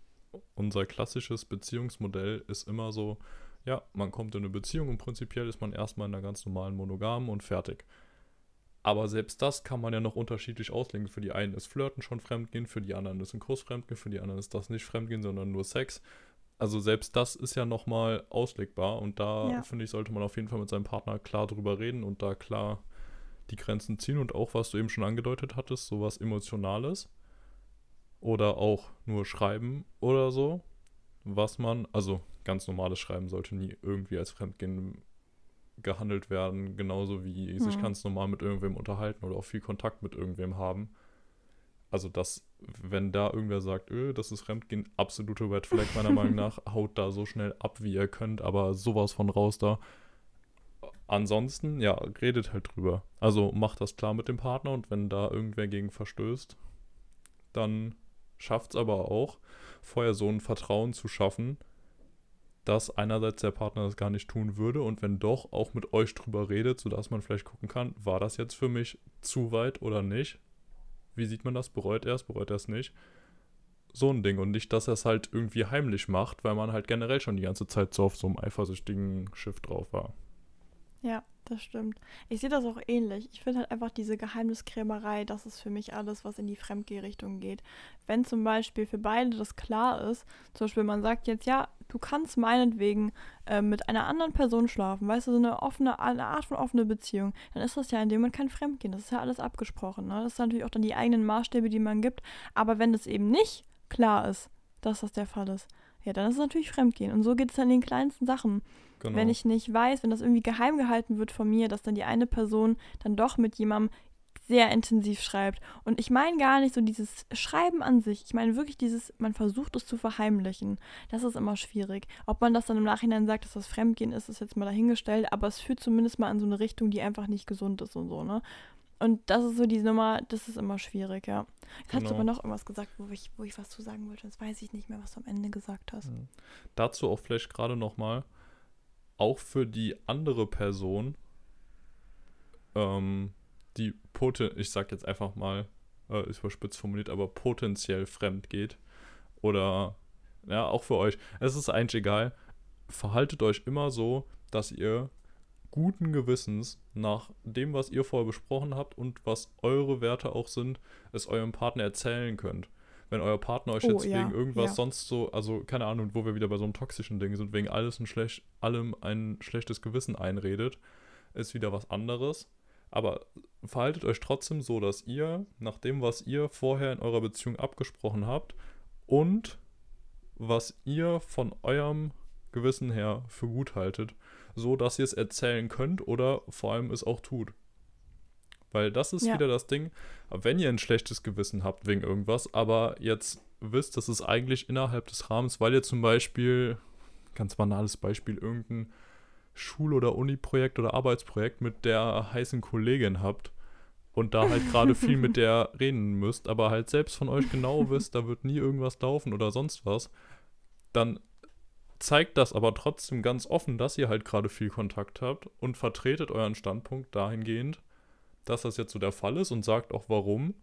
B: unser klassisches Beziehungsmodell ist immer so, ja, man kommt in eine Beziehung und prinzipiell ist man erstmal in einer ganz normalen Monogamen und fertig. Aber selbst das kann man ja noch unterschiedlich auslegen. Für die einen ist Flirten schon Fremdgehen, für die anderen ist ein Kuss Fremdgehen, für die anderen ist das nicht Fremdgehen, sondern nur Sex. Also selbst das ist ja nochmal auslegbar und da
A: Ja.
B: finde ich, sollte man auf jeden Fall mit seinem Partner klar drüber reden und da klar die Grenzen ziehen und auch, was du eben schon angedeutet hattest, sowas Emotionales oder auch nur Schreiben oder so, was man, also ganz normales Schreiben sollte nie irgendwie als Fremdgehen gehandelt werden, genauso wie sich
A: Hm.
B: ganz normal mit irgendwem unterhalten oder auch viel Kontakt mit irgendwem haben. Also das, wenn da irgendwer sagt, öh, das ist Fremdgehen, absolute Red Flag meiner Meinung [laughs] nach, haut da so schnell ab, wie ihr könnt, aber sowas von raus da. Ansonsten, ja, redet halt drüber. Also macht das klar mit dem Partner und wenn da irgendwer gegen verstößt, dann schafft es aber auch, vorher so ein Vertrauen zu schaffen, dass einerseits der Partner das gar nicht tun würde und wenn doch, auch mit euch drüber redet, sodass man vielleicht gucken kann, war das jetzt für mich zu weit oder nicht? Wie sieht man das? Bereut er es, bereut er es nicht? So ein Ding und nicht, dass er es halt irgendwie heimlich macht, weil man halt generell schon die ganze Zeit so auf so einem eifersüchtigen Schiff drauf war.
A: Ja, das stimmt. Ich sehe das auch ähnlich. Ich finde halt einfach diese Geheimniskrämerei, das ist für mich alles, was in die Fremdgehrichtung geht. Wenn zum Beispiel für beide das klar ist, zum Beispiel man sagt jetzt, ja, du kannst meinetwegen äh, mit einer anderen Person schlafen, weißt du, so eine offene, eine Art von offene Beziehung, dann ist das ja in dem Moment kein Fremdgehen. Das ist ja alles abgesprochen. Ne? Das sind natürlich auch dann die eigenen Maßstäbe, die man gibt. Aber wenn das eben nicht klar ist, dass das der Fall ist, ja, dann ist es natürlich Fremdgehen. Und so geht es dann in den kleinsten Sachen.
B: Genau.
A: Wenn ich nicht weiß, wenn das irgendwie geheim gehalten wird von mir, dass dann die eine Person dann doch mit jemandem sehr intensiv schreibt. Und ich meine gar nicht so dieses Schreiben an sich. Ich meine wirklich dieses, man versucht es zu verheimlichen. Das ist immer schwierig. Ob man das dann im Nachhinein sagt, dass das Fremdgehen ist, ist jetzt mal dahingestellt, aber es führt zumindest mal in so eine Richtung, die einfach nicht gesund ist und so, ne? Und das ist so die Nummer, das ist immer schwierig, ja. Jetzt hast du
B: Genau.
A: aber noch irgendwas gesagt, wo ich, wo ich was zu sagen wollte. Das weiß ich nicht mehr, was du am Ende gesagt hast.
B: Mhm. Dazu auch vielleicht gerade nochmal, auch für die andere Person, ähm, die poten, ich sag jetzt einfach mal, äh, ist überspitzt formuliert, aber potenziell fremd geht. Oder, ja, auch für euch. Es ist eigentlich egal. Verhaltet euch immer so, dass ihr guten Gewissens nach dem, was ihr vorher besprochen habt und was eure Werte auch sind, es eurem Partner erzählen könnt. Wenn euer Partner euch
A: Oh,
B: jetzt
A: ja,
B: wegen irgendwas
A: ja.
B: sonst so, also keine Ahnung, wo wir wieder bei so einem toxischen Ding sind, wegen alles ein schlecht, allem ein schlechtes Gewissen einredet, ist wieder was anderes. Aber verhaltet euch trotzdem so, dass ihr, nach dem, was ihr vorher in eurer Beziehung abgesprochen habt und was ihr von eurem Gewissen her für gut haltet, so dass ihr es erzählen könnt oder vor allem es auch tut. Weil das ist
A: Ja.
B: wieder das Ding, wenn ihr ein schlechtes Gewissen habt wegen irgendwas, aber jetzt wisst, das ist eigentlich innerhalb des Rahmens, weil ihr zum Beispiel, ganz banales Beispiel, irgendein Schul- oder Uni-Projekt oder Arbeitsprojekt mit der heißen Kollegin habt und da halt gerade viel mit [laughs] der reden müsst, aber halt selbst von euch genau wisst, da wird nie irgendwas laufen oder sonst was, dann zeigt das aber trotzdem ganz offen, dass ihr halt gerade viel Kontakt habt und vertretet euren Standpunkt dahingehend, dass das jetzt so der Fall ist und sagt auch warum,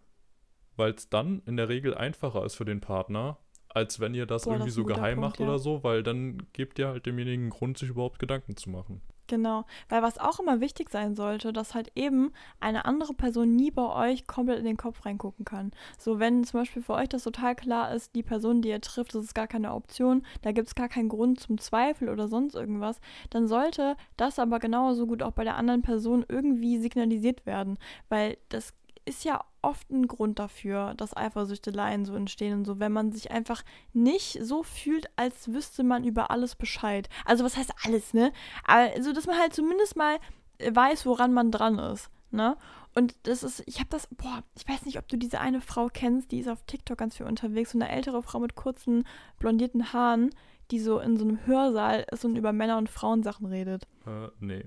B: weil es dann in der Regel einfacher ist für den Partner, als wenn ihr das
A: Boah, das
B: irgendwie
A: ist
B: so geheim
A: Punkt,
B: macht
A: ja.
B: oder so, weil dann gebt ihr halt demjenigen Grund, sich überhaupt Gedanken zu machen.
A: Genau, weil was auch immer wichtig sein sollte, dass halt eben eine andere Person nie bei euch komplett in den Kopf reingucken kann. So, wenn zum Beispiel für euch das total klar ist, die Person, die ihr trifft, das ist gar keine Option, da gibt es gar keinen Grund zum Zweifel oder sonst irgendwas, dann sollte das aber genauso gut auch bei der anderen Person irgendwie signalisiert werden, weil das ist ja oft ein Grund dafür, dass Eifersüchteleien so entstehen und so, wenn man sich einfach nicht so fühlt, als wüsste man über alles Bescheid. Also was heißt alles, ne? Aber so, dass man halt zumindest mal weiß, woran man dran ist, ne? Und das ist, ich habe das, boah, ich weiß nicht, ob du diese eine Frau kennst, die ist auf TikTok ganz viel unterwegs, so eine ältere Frau mit kurzen, blondierten Haaren, die so in so einem Hörsaal ist und über Männer- und Frauensachen redet.
B: Äh, nee.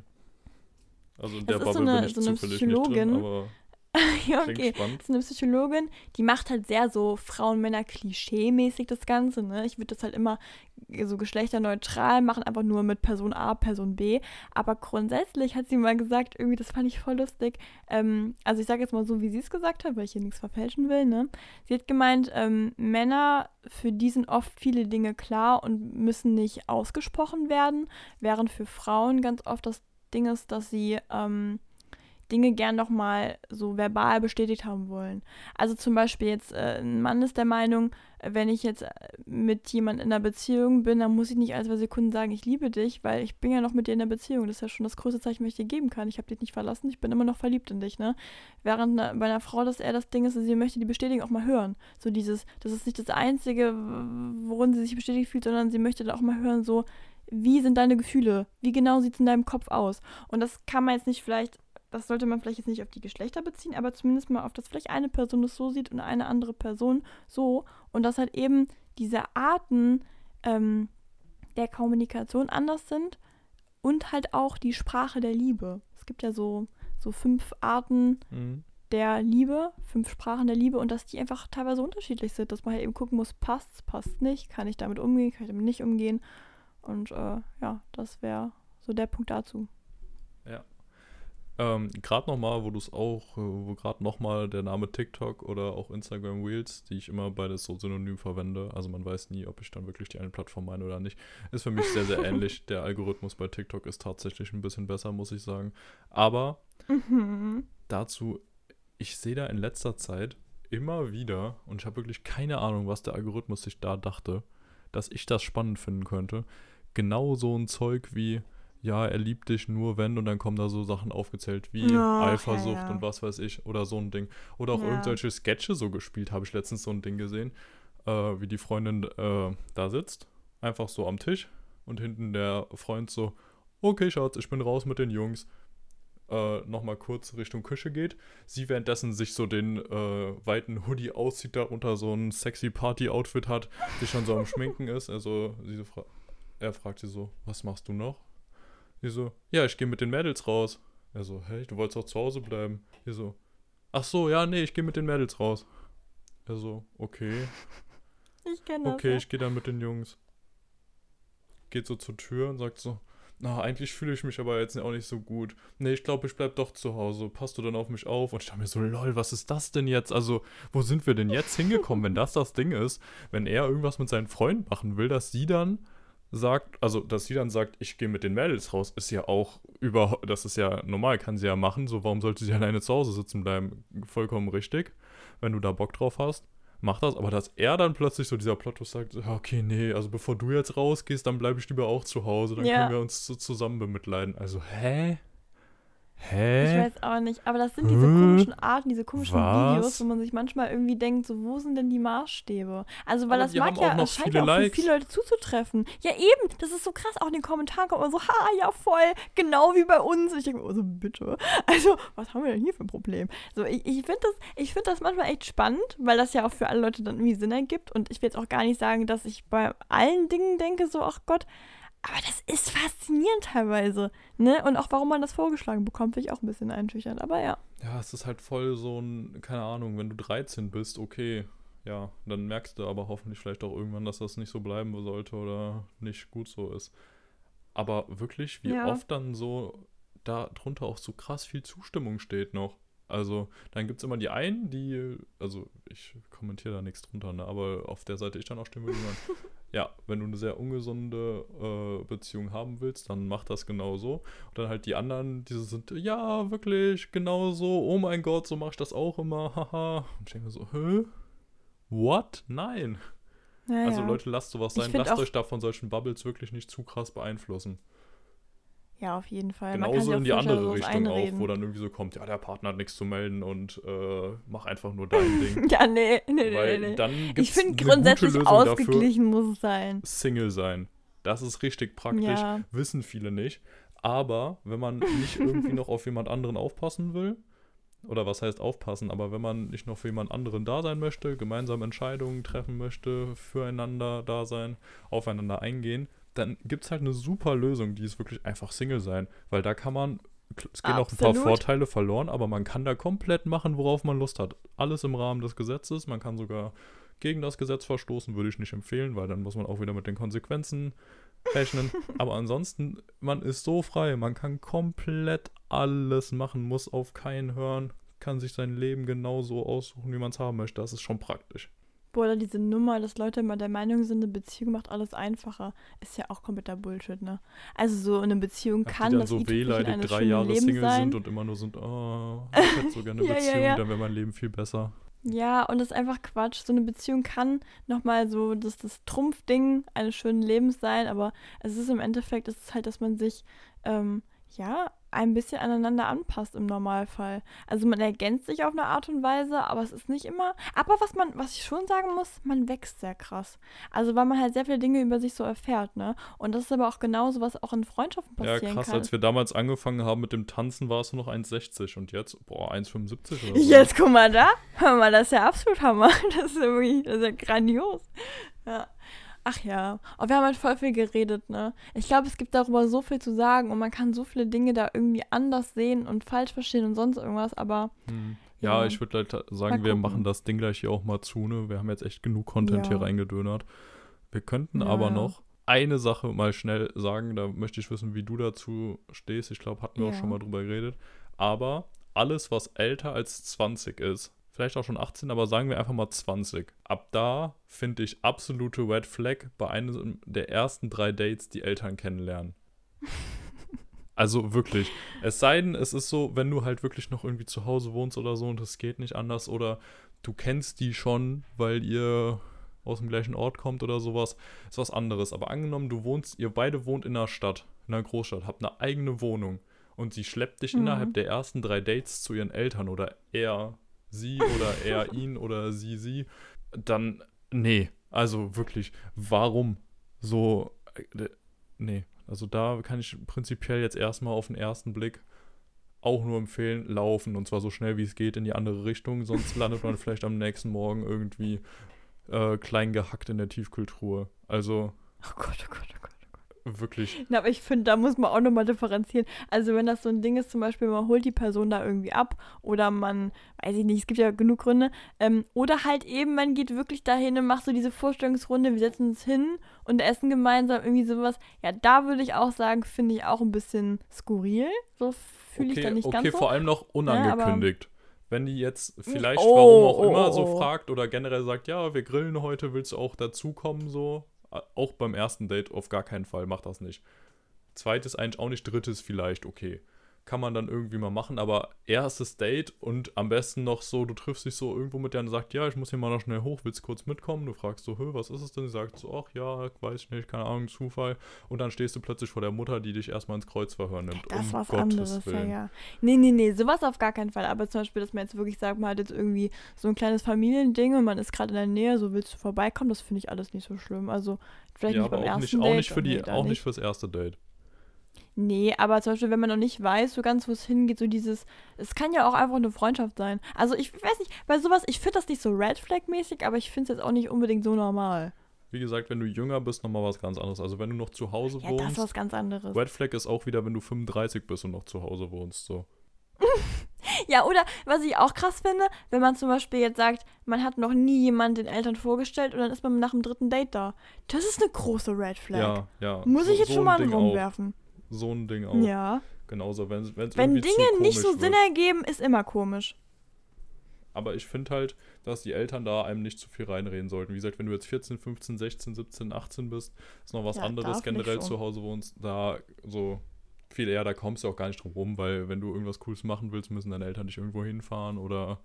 B: Also in
A: Das
B: der
A: ist so
B: Bubble
A: eine-
B: bin ich
A: so eine
B: drin,
A: Psychologin.
B: aber [laughs]
A: ja, okay.
B: spannend.
A: Das ist eine Psychologin, die macht halt sehr so Frauen-Männer-Klischee-mäßig das Ganze. Ne? Ich würde das halt immer so geschlechterneutral machen, einfach nur mit Person A, Person B. Aber grundsätzlich hat sie mal gesagt, irgendwie, das fand ich voll lustig. Ähm, also ich sage jetzt mal so, wie sie es gesagt hat, weil ich hier nichts verfälschen will. Ne? Sie hat gemeint, ähm, Männer, für die sind oft viele Dinge klar und müssen nicht ausgesprochen werden, während für Frauen ganz oft das Ding ist, dass sie ähm, Dinge gern noch mal so verbal bestätigt haben wollen. Also zum Beispiel jetzt, äh, ein Mann ist der Meinung, wenn ich jetzt äh, mit jemandem in einer Beziehung bin, dann muss ich nicht alle zwei Sekunden sagen, ich liebe dich, weil ich bin ja noch mit dir in der Beziehung. Das ist ja schon das größte Zeichen, was ich dir geben kann. Ich habe dich nicht verlassen, ich bin immer noch verliebt in dich, ne? Während bei einer Frau das eher das Ding ist, sie möchte die Bestätigung auch mal hören. So dieses, das ist nicht das Einzige, worin sie sich bestätigt fühlt, sondern sie möchte da auch mal hören, so, wie sind deine Gefühle? Wie genau sieht es in deinem Kopf aus? Und das kann man jetzt nicht vielleicht das sollte man vielleicht jetzt nicht auf die Geschlechter beziehen, aber zumindest mal auf das vielleicht eine Person das so sieht und eine andere Person so. Und dass halt eben diese Arten ähm, der Kommunikation anders sind und halt auch die Sprache der Liebe. Es gibt ja so, so fünf Arten mhm. der Liebe, fünf Sprachen der Liebe und dass die einfach teilweise unterschiedlich sind, dass man halt eben gucken muss, passt, passt nicht, kann ich damit umgehen, kann ich damit nicht umgehen. Und äh, ja, das wäre so der Punkt dazu.
B: Ähm, gerade nochmal, wo du es auch, äh, wo gerade nochmal der Name TikTok oder auch Instagram Reels, die ich immer beides so synonym verwende, also man weiß nie, ob ich dann wirklich die eine Plattform meine oder nicht, ist für mich sehr, sehr ähnlich. [laughs] Der Algorithmus bei TikTok ist tatsächlich ein bisschen besser, muss ich sagen. Aber mhm. dazu, ich sehe da in letzter Zeit immer wieder, und ich habe wirklich keine Ahnung, was der Algorithmus sich da dachte, dass ich das spannend finden könnte. Genau so ein Zeug wie, ja, er liebt dich nur wenn und dann kommen da so Sachen aufgezählt wie oh, Eifersucht ja, ja. und was weiß ich oder so ein Ding. Oder auch ja. irgendwelche Sketche so gespielt, habe ich letztens so ein Ding gesehen, äh, wie die Freundin äh, da sitzt, einfach so am Tisch und hinten der Freund so, okay Schatz, ich bin raus mit den Jungs, äh, nochmal kurz Richtung Küche geht. Sie währenddessen sich so den äh, weiten Hoodie auszieht, darunter so ein sexy Party-Outfit hat, die schon so am Schminken [laughs] ist. Also sie fra er fragt sie so, was machst du noch? Die so, ja, ich gehe mit den Mädels raus. Er so, hey, du wolltest auch zu Hause bleiben. Die so, ach so, ja, nee, ich gehe mit den Mädels raus. Er so, okay. [laughs]
A: Ich kenne das.
B: Okay, ja. ich gehe dann mit den Jungs. Geht so zur Tür und sagt so, na, eigentlich fühle ich mich aber jetzt auch nicht so gut. Nee, ich glaube, ich bleib doch zu Hause. Passt du dann auf mich auf? Und ich dachte mir so, lol, was ist das denn jetzt? Also, wo sind wir denn jetzt hingekommen, wenn das das Ding ist? Wenn er irgendwas mit seinen Freunden machen will, dass sie dann sagt, also dass sie dann sagt, ich gehe mit den Mädels raus, ist ja auch über, das ist ja normal, kann sie ja machen, so warum sollte sie [laughs] alleine zu Hause sitzen bleiben? Vollkommen richtig, wenn du da Bock drauf hast, mach das, aber dass er dann plötzlich so dieser Plot sagt, okay, nee, also bevor du jetzt rausgehst, dann bleibe ich lieber auch zu Hause, dann ja. können wir uns so zusammen bemitleiden. Also, hä? Hä?
A: Ich weiß auch nicht, aber das sind diese hm? komischen Arten, diese komischen Was? Videos, wo man sich manchmal irgendwie denkt, so, wo sind denn die Maßstäbe? Also, weil aber das mag ja, es scheint ja auch Likes. für viele Leute zuzutreffen. Ja, eben, das ist so krass, auch in den Kommentaren kommt man so, ha, ja, voll, genau wie bei uns. Ich denke mir, oh, so, bitte. Also, was haben wir denn hier für ein Problem? So, ich, ich finde das, find das manchmal echt spannend, weil das ja auch für alle Leute dann irgendwie Sinn ergibt und ich will jetzt auch gar nicht sagen, dass ich bei allen Dingen denke, so, ach Gott, aber das ist faszinierend teilweise. Ne? Und auch warum man das vorgeschlagen bekommt, finde ich auch ein bisschen einschüchternd. Aber ja.
B: Ja, es ist halt voll so ein, keine Ahnung, wenn du 13 bist, okay. Ja, dann merkst du aber hoffentlich vielleicht auch irgendwann, dass das nicht so bleiben sollte oder nicht gut so ist. Aber wirklich, wie ja. oft dann so darunter auch so krass viel Zustimmung steht noch. Also, dann gibt es immer die einen, die, also ich kommentiere da nichts drunter, ne, aber auf der Seite ich dann auch stimme, die [laughs] ja, wenn du eine sehr ungesunde äh, Beziehung haben willst, dann mach das genauso. Und dann halt die anderen, die sind, ja, wirklich, genauso, oh mein Gott, so mache ich das auch immer, haha. Und ich denke so, hä? What? Nein. Ja, also Leute, lasst sowas sein. Lasst euch da von solchen Bubbles wirklich nicht zu krass beeinflussen.
A: Ja, auf jeden Fall.
B: Genauso in die andere Richtung auch, wo dann irgendwie so kommt, ja, der Partner hat nichts zu melden und äh, mach einfach nur dein Ding. [laughs]
A: ja, nee, nee, Weil nee, nee.
B: Dann
A: ich finde grundsätzlich ausgeglichen muss es sein.
B: Single sein. Das ist richtig praktisch, ja. wissen viele nicht. Aber wenn man nicht irgendwie noch auf jemand anderen aufpassen will, oder was heißt aufpassen, aber wenn man nicht noch für jemand anderen da sein möchte, gemeinsam Entscheidungen treffen möchte, füreinander da sein, aufeinander eingehen, dann gibt es halt eine super Lösung, die ist wirklich einfach Single sein. Weil da kann man, es gehen auch ein paar Vorteile verloren, aber man kann da komplett machen, worauf man Lust hat. Alles im Rahmen des Gesetzes. Man kann sogar gegen das Gesetz verstoßen, würde ich nicht empfehlen, weil dann muss man auch wieder mit den Konsequenzen rechnen. [laughs] aber ansonsten, man ist so frei. Man kann komplett alles machen, muss auf keinen hören, kann sich sein Leben genauso aussuchen, wie man es haben möchte. Das ist schon praktisch.
A: Boah, diese Nummer, dass Leute immer der Meinung sind, eine Beziehung macht alles einfacher, ist ja auch kompletter Bullshit, ne? Also so eine Beziehung
B: Ach,
A: kann
B: die dann
A: das
B: so wehleidig drei Jahre
A: Lebens
B: Single
A: sein.
B: sind und immer nur sind, oh, ich hätte so gerne eine [laughs]
A: Ja, ja,
B: Beziehung,
A: ja.
B: dann wäre mein Leben viel besser.
A: Ja, und das ist einfach Quatsch. So eine Beziehung kann nochmal so das, das Trumpfding eines schönen Lebens sein, aber es ist im Endeffekt, es ist halt, dass man sich, ähm, ja, ein bisschen aneinander anpasst im Normalfall. Also man ergänzt sich auf eine Art und Weise, aber es ist nicht immer. Aber was man, was ich schon sagen muss, man wächst sehr krass. Also weil man halt sehr viele Dinge über sich so erfährt, ne? Und das ist aber auch genauso, was auch in Freundschaften
B: Ja,
A: passieren
B: krass,
A: kann.
B: als wir damals angefangen haben mit dem Tanzen, warst du noch 1,60 und jetzt, boah, 1,75 oder so.
A: Jetzt guck mal da. Hör mal, das ist ja absolut Hammer. [laughs] Das ist irgendwie, das ist ja grandios. Ja. Ach ja. Und wir haben halt voll viel geredet, ne? Ich glaube, es gibt darüber so viel zu sagen und man kann so viele Dinge da irgendwie anders sehen und falsch verstehen und sonst irgendwas, aber
B: Hm. Ja,
A: Ja.
B: ich würde halt sagen, wir machen das Ding gleich hier auch mal zu, ne? Wir haben jetzt echt genug Content
A: Ja.
B: hier reingedönert. Wir könnten
A: Ja,
B: aber noch eine Sache mal schnell sagen, da möchte ich wissen, wie du dazu stehst. Ich glaube, hatten wir auch schon mal drüber geredet. Aber alles, was älter als 20 ist, vielleicht auch schon 18, aber sagen wir einfach mal 20. Ab da finde ich absolute Red Flag bei einem der ersten drei Dates die Eltern kennenlernen. [laughs] Also wirklich. Es sei denn, es ist so, wenn du halt wirklich noch irgendwie zu Hause wohnst oder so und es geht nicht anders oder du kennst die schon, weil ihr aus dem gleichen Ort kommt oder sowas, ist was anderes. Aber angenommen, du wohnst, ihr beide wohnt in einer Stadt, in einer Großstadt, habt eine eigene Wohnung und sie schleppt dich
A: Mhm.
B: innerhalb der ersten drei Dates zu ihren Eltern oder er sie oder er [laughs] ihn oder sie sie, dann nee. Also wirklich, warum so, äh, nee. Also da kann ich prinzipiell jetzt erstmal auf den ersten Blick auch nur empfehlen, laufen und zwar so schnell wie es geht in die andere Richtung, sonst [laughs] landet man vielleicht am nächsten Morgen irgendwie äh, klein gehackt in der Tiefkühltruhe. Also
A: oh Gott, oh Gott, oh Gott.
B: Wirklich,
A: Na, aber ich finde, da muss man auch nochmal differenzieren. Also wenn das so ein Ding ist, zum Beispiel, man holt die Person da irgendwie ab oder man, weiß ich nicht, es gibt ja genug Gründe. Ähm, oder halt eben, man geht wirklich dahin und macht so diese Vorstellungsrunde, wir setzen uns hin und essen gemeinsam irgendwie sowas. Ja, da würde ich auch sagen, finde ich auch ein bisschen skurril. So fühle ich da
B: okay,
A: nicht
B: okay
A: ganz so.
B: vor allem noch unangekündigt. Wenn die jetzt vielleicht,
A: Oh,
B: warum auch
A: oh,
B: immer, so
A: oh.
B: fragt oder generell sagt, ja, wir grillen heute, willst du auch dazukommen, so. Auch beim ersten Date auf gar keinen Fall, mach das nicht. Zweites eigentlich auch nicht, drittes vielleicht, okay. Kann man dann irgendwie mal machen, aber erstes Date und am besten noch so, du triffst dich so irgendwo mit der und sagt, ja, ich muss hier mal noch schnell hoch, willst du kurz mitkommen? Du fragst so, hö, was ist es denn? Sie sagt so, ach ja, weiß ich nicht, keine Ahnung, Zufall. Und dann stehst du plötzlich vor der Mutter, die dich erstmal ins Kreuzverhör nimmt.
A: Das
B: um
A: was
B: Gottes
A: anderes, ja,
B: Willen.
A: ja. Nee, nee, nee, sowas auf gar keinen Fall. Aber zum Beispiel, dass man jetzt wirklich sagt, man hat jetzt irgendwie so ein kleines Familiending und man ist gerade in der Nähe, so willst du vorbeikommen, das finde ich alles nicht so schlimm. Also vielleicht
B: ja,
A: nicht beim
B: auch
A: ersten
B: nicht, auch
A: Date.
B: nicht für die,
A: nee,
B: auch nicht fürs erste Date.
A: Nee, aber zum Beispiel, wenn man noch nicht weiß, so ganz, wo es hingeht, so dieses, es kann ja auch einfach eine Freundschaft sein. Also ich weiß nicht, bei sowas, ich finde das nicht so Red Flag-mäßig, aber ich finde es jetzt auch nicht unbedingt so normal.
B: Wie gesagt, wenn du jünger bist, nochmal was ganz anderes. Also wenn du noch zu Hause
A: Ja, das
B: wohnst.
A: ist was ganz anderes.
B: Red Flag ist auch wieder, wenn du 35 bist und noch zu Hause wohnst. So. [laughs]
A: Ja, oder was ich auch krass finde, wenn man zum Beispiel jetzt sagt, man hat noch nie jemand den Eltern vorgestellt und dann ist man nach dem dritten Date da. Das ist eine große Red Flag.
B: Ja, ja.
A: Muss
B: so,
A: ich jetzt
B: so
A: schon mal
B: Ding
A: Raum
B: auch. So ein Ding auch.
A: Ja.
B: Genauso, wenn es
A: Wenn Dinge nicht so Sinn ergeben, ist immer komisch.
B: Aber ich finde halt, dass die Eltern da einem nicht zu viel reinreden sollten. Wie gesagt, wenn du jetzt 14, 15, 16, 17, 18 bist, ist noch was
A: Ja,
B: anderes, generell zu Hause wohnst, da so viel eher, da kommst du auch gar nicht drum rum, weil wenn du irgendwas Cooles machen willst, müssen deine Eltern dich irgendwo hinfahren oder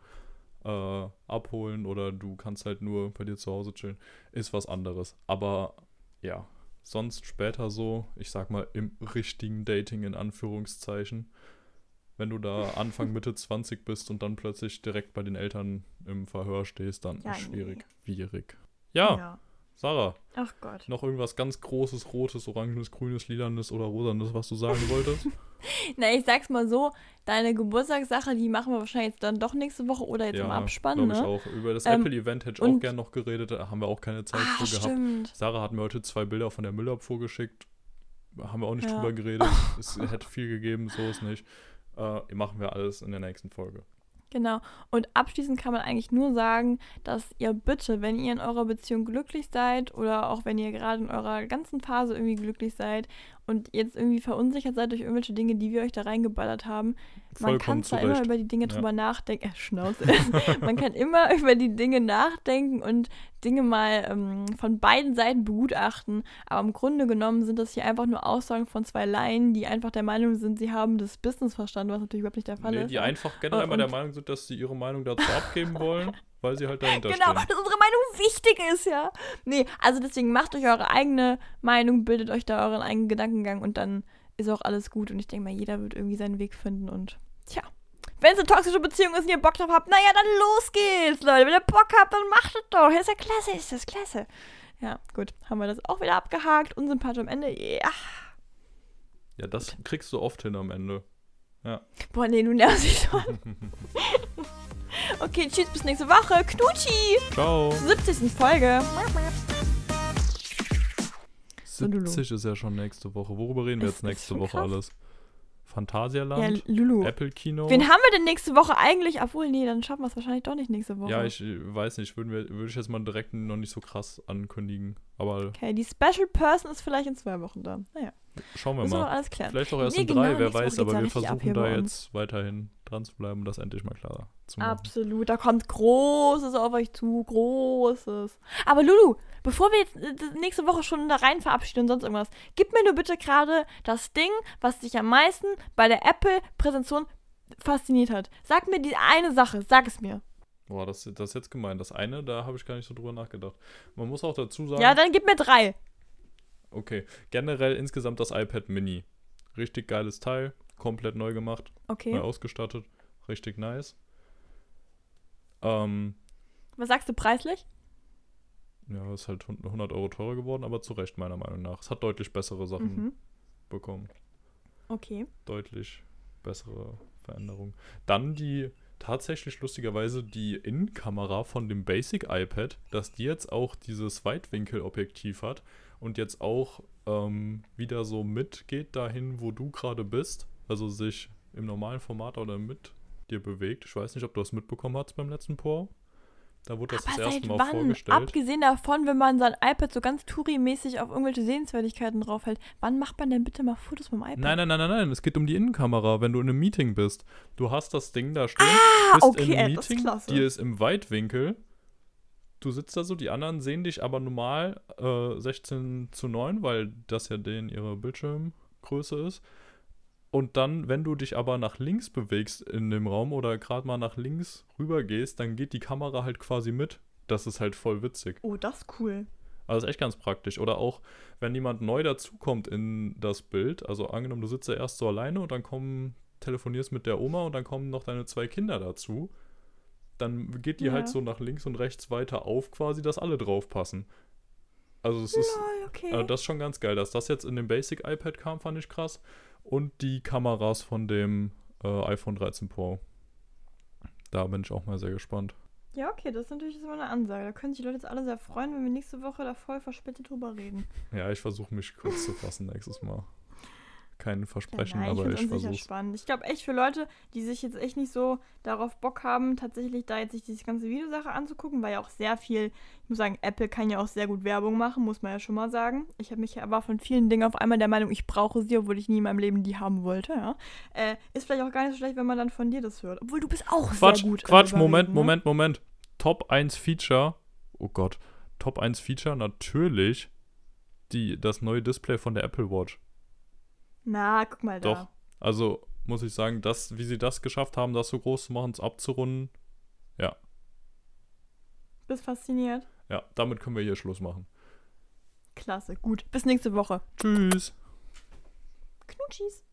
B: äh, abholen oder du kannst halt nur bei dir zu Hause chillen. Ist was anderes. Aber ja, sonst später so, ich sag mal, im richtigen Dating in Anführungszeichen, wenn du da [laughs] Anfang, Mitte 20 bist und dann plötzlich direkt bei den Eltern im Verhör stehst, dann
A: Ja,
B: schwierig,
A: nee.
B: schwierig. Ja, Sarah,
A: Ach Gott.
B: noch irgendwas ganz Großes, Rotes, Orangenes, Grünes, Lilanes oder Rosanes, was du sagen [laughs] wolltest?
A: Na, ich sag's mal so, deine Geburtstagssache, die machen wir wahrscheinlich jetzt dann doch nächste Woche oder jetzt im Abspann,
B: glaub ich
A: ne?
B: auch. Über das
A: Ähm,
B: Apple-Event hätte ich auch gern noch geredet, da haben wir auch keine Zeit
A: Ah,
B: für gehabt.
A: stimmt.
B: Sarah hat mir heute zwei Bilder von der Müllabfuhr geschickt. Haben wir auch nicht
A: Ja.
B: drüber geredet. [laughs] es hätte viel gegeben, so ist nicht. Äh, machen wir alles in der nächsten Folge.
A: Genau. Und abschließend kann man eigentlich nur sagen, dass ihr bitte, wenn ihr in eurer Beziehung glücklich seid oder auch wenn ihr gerade in eurer ganzen Phase irgendwie glücklich seid und jetzt irgendwie verunsichert seid durch irgendwelche Dinge, die wir euch da reingeballert haben, man kann
B: Vollkommen
A: zwar immer über die Dinge
B: Ja.
A: drüber nachdenken, äh, Schnauze, [laughs] man kann immer über die Dinge nachdenken und Dinge mal ähm, von beiden Seiten begutachten. Aber im Grunde genommen sind das hier einfach nur Aussagen von zwei Laien, die einfach der Meinung sind, sie haben das Business verstanden, was natürlich überhaupt nicht der Fall
B: Nee,
A: ist.
B: die einfach generell
A: Und-
B: mal der Meinung sind, dass sie ihre Meinung dazu abgeben wollen, [laughs] weil sie halt dahinter
A: Genau,
B: stehen.
A: dass unsere Meinung wichtig ist, ja. Nee, also deswegen macht euch eure eigene Meinung, bildet euch da euren eigenen Gedankengang und dann ist auch alles gut. Und ich denke mal, jeder wird irgendwie seinen Weg finden und tja. Wenn es eine toxische Beziehung ist und ihr Bock drauf habt, naja, dann los geht's, Leute. Wenn ihr Bock habt, dann macht es doch. Ist ja klasse, ist das klasse. Ja, gut, haben wir das auch wieder abgehakt. Unsympathisch am Ende. Ja.
B: Ja, das kriegst du oft hin am Ende.
A: Boah, nee, du nervst mich schon. [laughs] [laughs] okay, tschüss, bis nächste Woche. Knutschi!
B: Ciao.
A: 70. Folge. Lulu.
B: 70 ist ja schon nächste Woche. Worüber reden wir
A: Ist-
B: jetzt nächste Woche
A: krass.
B: alles?
A: Ja,
B: Phantasialand?
A: Lulu.
B: Apple Kino?
A: Wen haben wir denn nächste Woche eigentlich? Obwohl, nee, dann schaffen wir es wahrscheinlich doch nicht nächste Woche.
B: Ja, ich äh, weiß nicht. Würden wir, würde ich jetzt mal direkt noch nicht so krass ankündigen. Aber
A: Okay, die Special Person ist vielleicht in zwei Wochen da. Naja,
B: schauen wir
A: müssen wir
B: mal.
A: alles klären.
B: Vielleicht auch erst
A: Nee,
B: in
A: genau,
B: drei, wer
A: nächste Woche
B: weiß. Aber
A: ja
B: wir versuchen da jetzt weiterhin dran zu bleiben und das endlich mal klarer zu machen.
A: Absolut, da kommt Großes auf euch zu. Großes. Aber Lulu, bevor wir jetzt äh, nächste Woche schon da rein verabschieden und sonst irgendwas, gib mir nur bitte gerade das Ding, was dich am meisten bei der Apple-Präsentation fasziniert hat. Sag mir die eine Sache, sag es mir.
B: Boah, das, das ist jetzt gemein. Das eine, da habe ich gar nicht so drüber nachgedacht. Man muss auch dazu sagen,
A: Ja, dann gib mir drei.
B: okay, generell insgesamt das iPad Mini. Richtig geiles Teil, komplett neu gemacht,
A: Okay.
B: neu ausgestattet, richtig nice. Ähm,
A: Was sagst du preislich?
B: ja, ist halt 100 Euro teurer geworden, aber zu Recht meiner Meinung nach. Es hat deutlich bessere Sachen
A: Mhm.
B: bekommen.
A: Okay.
B: Deutlich bessere Veränderungen. Dann die, tatsächlich lustigerweise die Innenkamera von dem Basic iPad, dass die jetzt auch dieses Weitwinkelobjektiv hat und jetzt auch ähm, wieder so mitgeht dahin, wo du gerade bist. Also sich im normalen Format oder mit dir bewegt. Ich weiß nicht, ob du das mitbekommen hast beim letzten Pour. Da wurde das
A: Aber
B: das erste Mal
A: wann?
B: vorgestellt.
A: Abgesehen davon, wenn man sein iPad so ganz Touri-mäßig auf irgendwelche Sehenswürdigkeiten draufhält, wann macht man denn bitte mal Fotos mit dem iPad?
B: Nein, nein, nein, nein, nein. Es geht um die Innenkamera, wenn du in einem Meeting bist. Du hast das Ding da stehen,
A: Ah,
B: bist
A: okay,
B: im
A: das ist
B: Meeting,
A: klasse.
B: die ist im Weitwinkel. Du sitzt da so, die anderen sehen dich aber normal äh, 16 zu 9, weil das ja denen ihre Bildschirmgröße ist. Und dann, wenn du dich aber nach links bewegst in dem Raum oder gerade mal nach links rüber gehst, dann geht die Kamera halt quasi mit. Das ist halt voll witzig.
A: Oh, das ist cool.
B: Also ist echt ganz praktisch. Oder auch, wenn jemand neu dazukommt in das Bild, also angenommen, du sitzt ja erst so alleine und dann kommen, telefonierst mit der Oma und dann kommen noch deine zwei Kinder dazu, dann geht die
A: Ja.
B: halt so nach links und rechts weiter auf, quasi, dass alle draufpassen. Also es ist,
A: Lol, okay.
B: äh, das ist schon ganz geil. Dass das jetzt in dem Basic iPad kam, fand ich krass. Und die Kameras von dem äh, iPhone 13 Pro. Da bin ich auch mal sehr gespannt.
A: ja, okay, das ist natürlich so eine Ansage. Da können sich die Leute jetzt alle sehr freuen, wenn wir nächste Woche da voll verspätet drüber reden.
B: Ja, ich versuche mich kurz zu fassen nächstes Mal. Kein Versprechen,
A: Nein,
B: aber ich
A: ja
B: versuche
A: spannend. Ich glaube echt für Leute, die sich jetzt echt nicht so darauf Bock haben, tatsächlich da jetzt sich diese ganze Videosache anzugucken, weil ja auch sehr viel, ich muss sagen, Apple kann ja auch sehr gut Werbung machen, muss man ja schon mal sagen. Ich habe mich aber von vielen Dingen auf einmal der Meinung, ich brauche sie, obwohl ich nie in meinem Leben die haben wollte, ja. Äh, ist vielleicht auch gar nicht so schlecht, wenn man dann von dir das hört. Obwohl du bist auch
B: Quatsch,
A: sehr gut.
B: Quatsch, Moment,
A: ne?
B: Moment, Moment. Top 1 Feature. Oh Gott. Top 1 Feature natürlich die, das neue Display von der Apple Watch.
A: Na, guck mal da.
B: Doch. Also muss ich sagen, das, wie sie das geschafft haben, das so groß zu machen, es abzurunden,
A: Bist fasziniert.
B: ja, damit können wir hier Schluss machen.
A: Klasse, gut. Bis nächste Woche.
B: Tschüss.
A: Knutschis.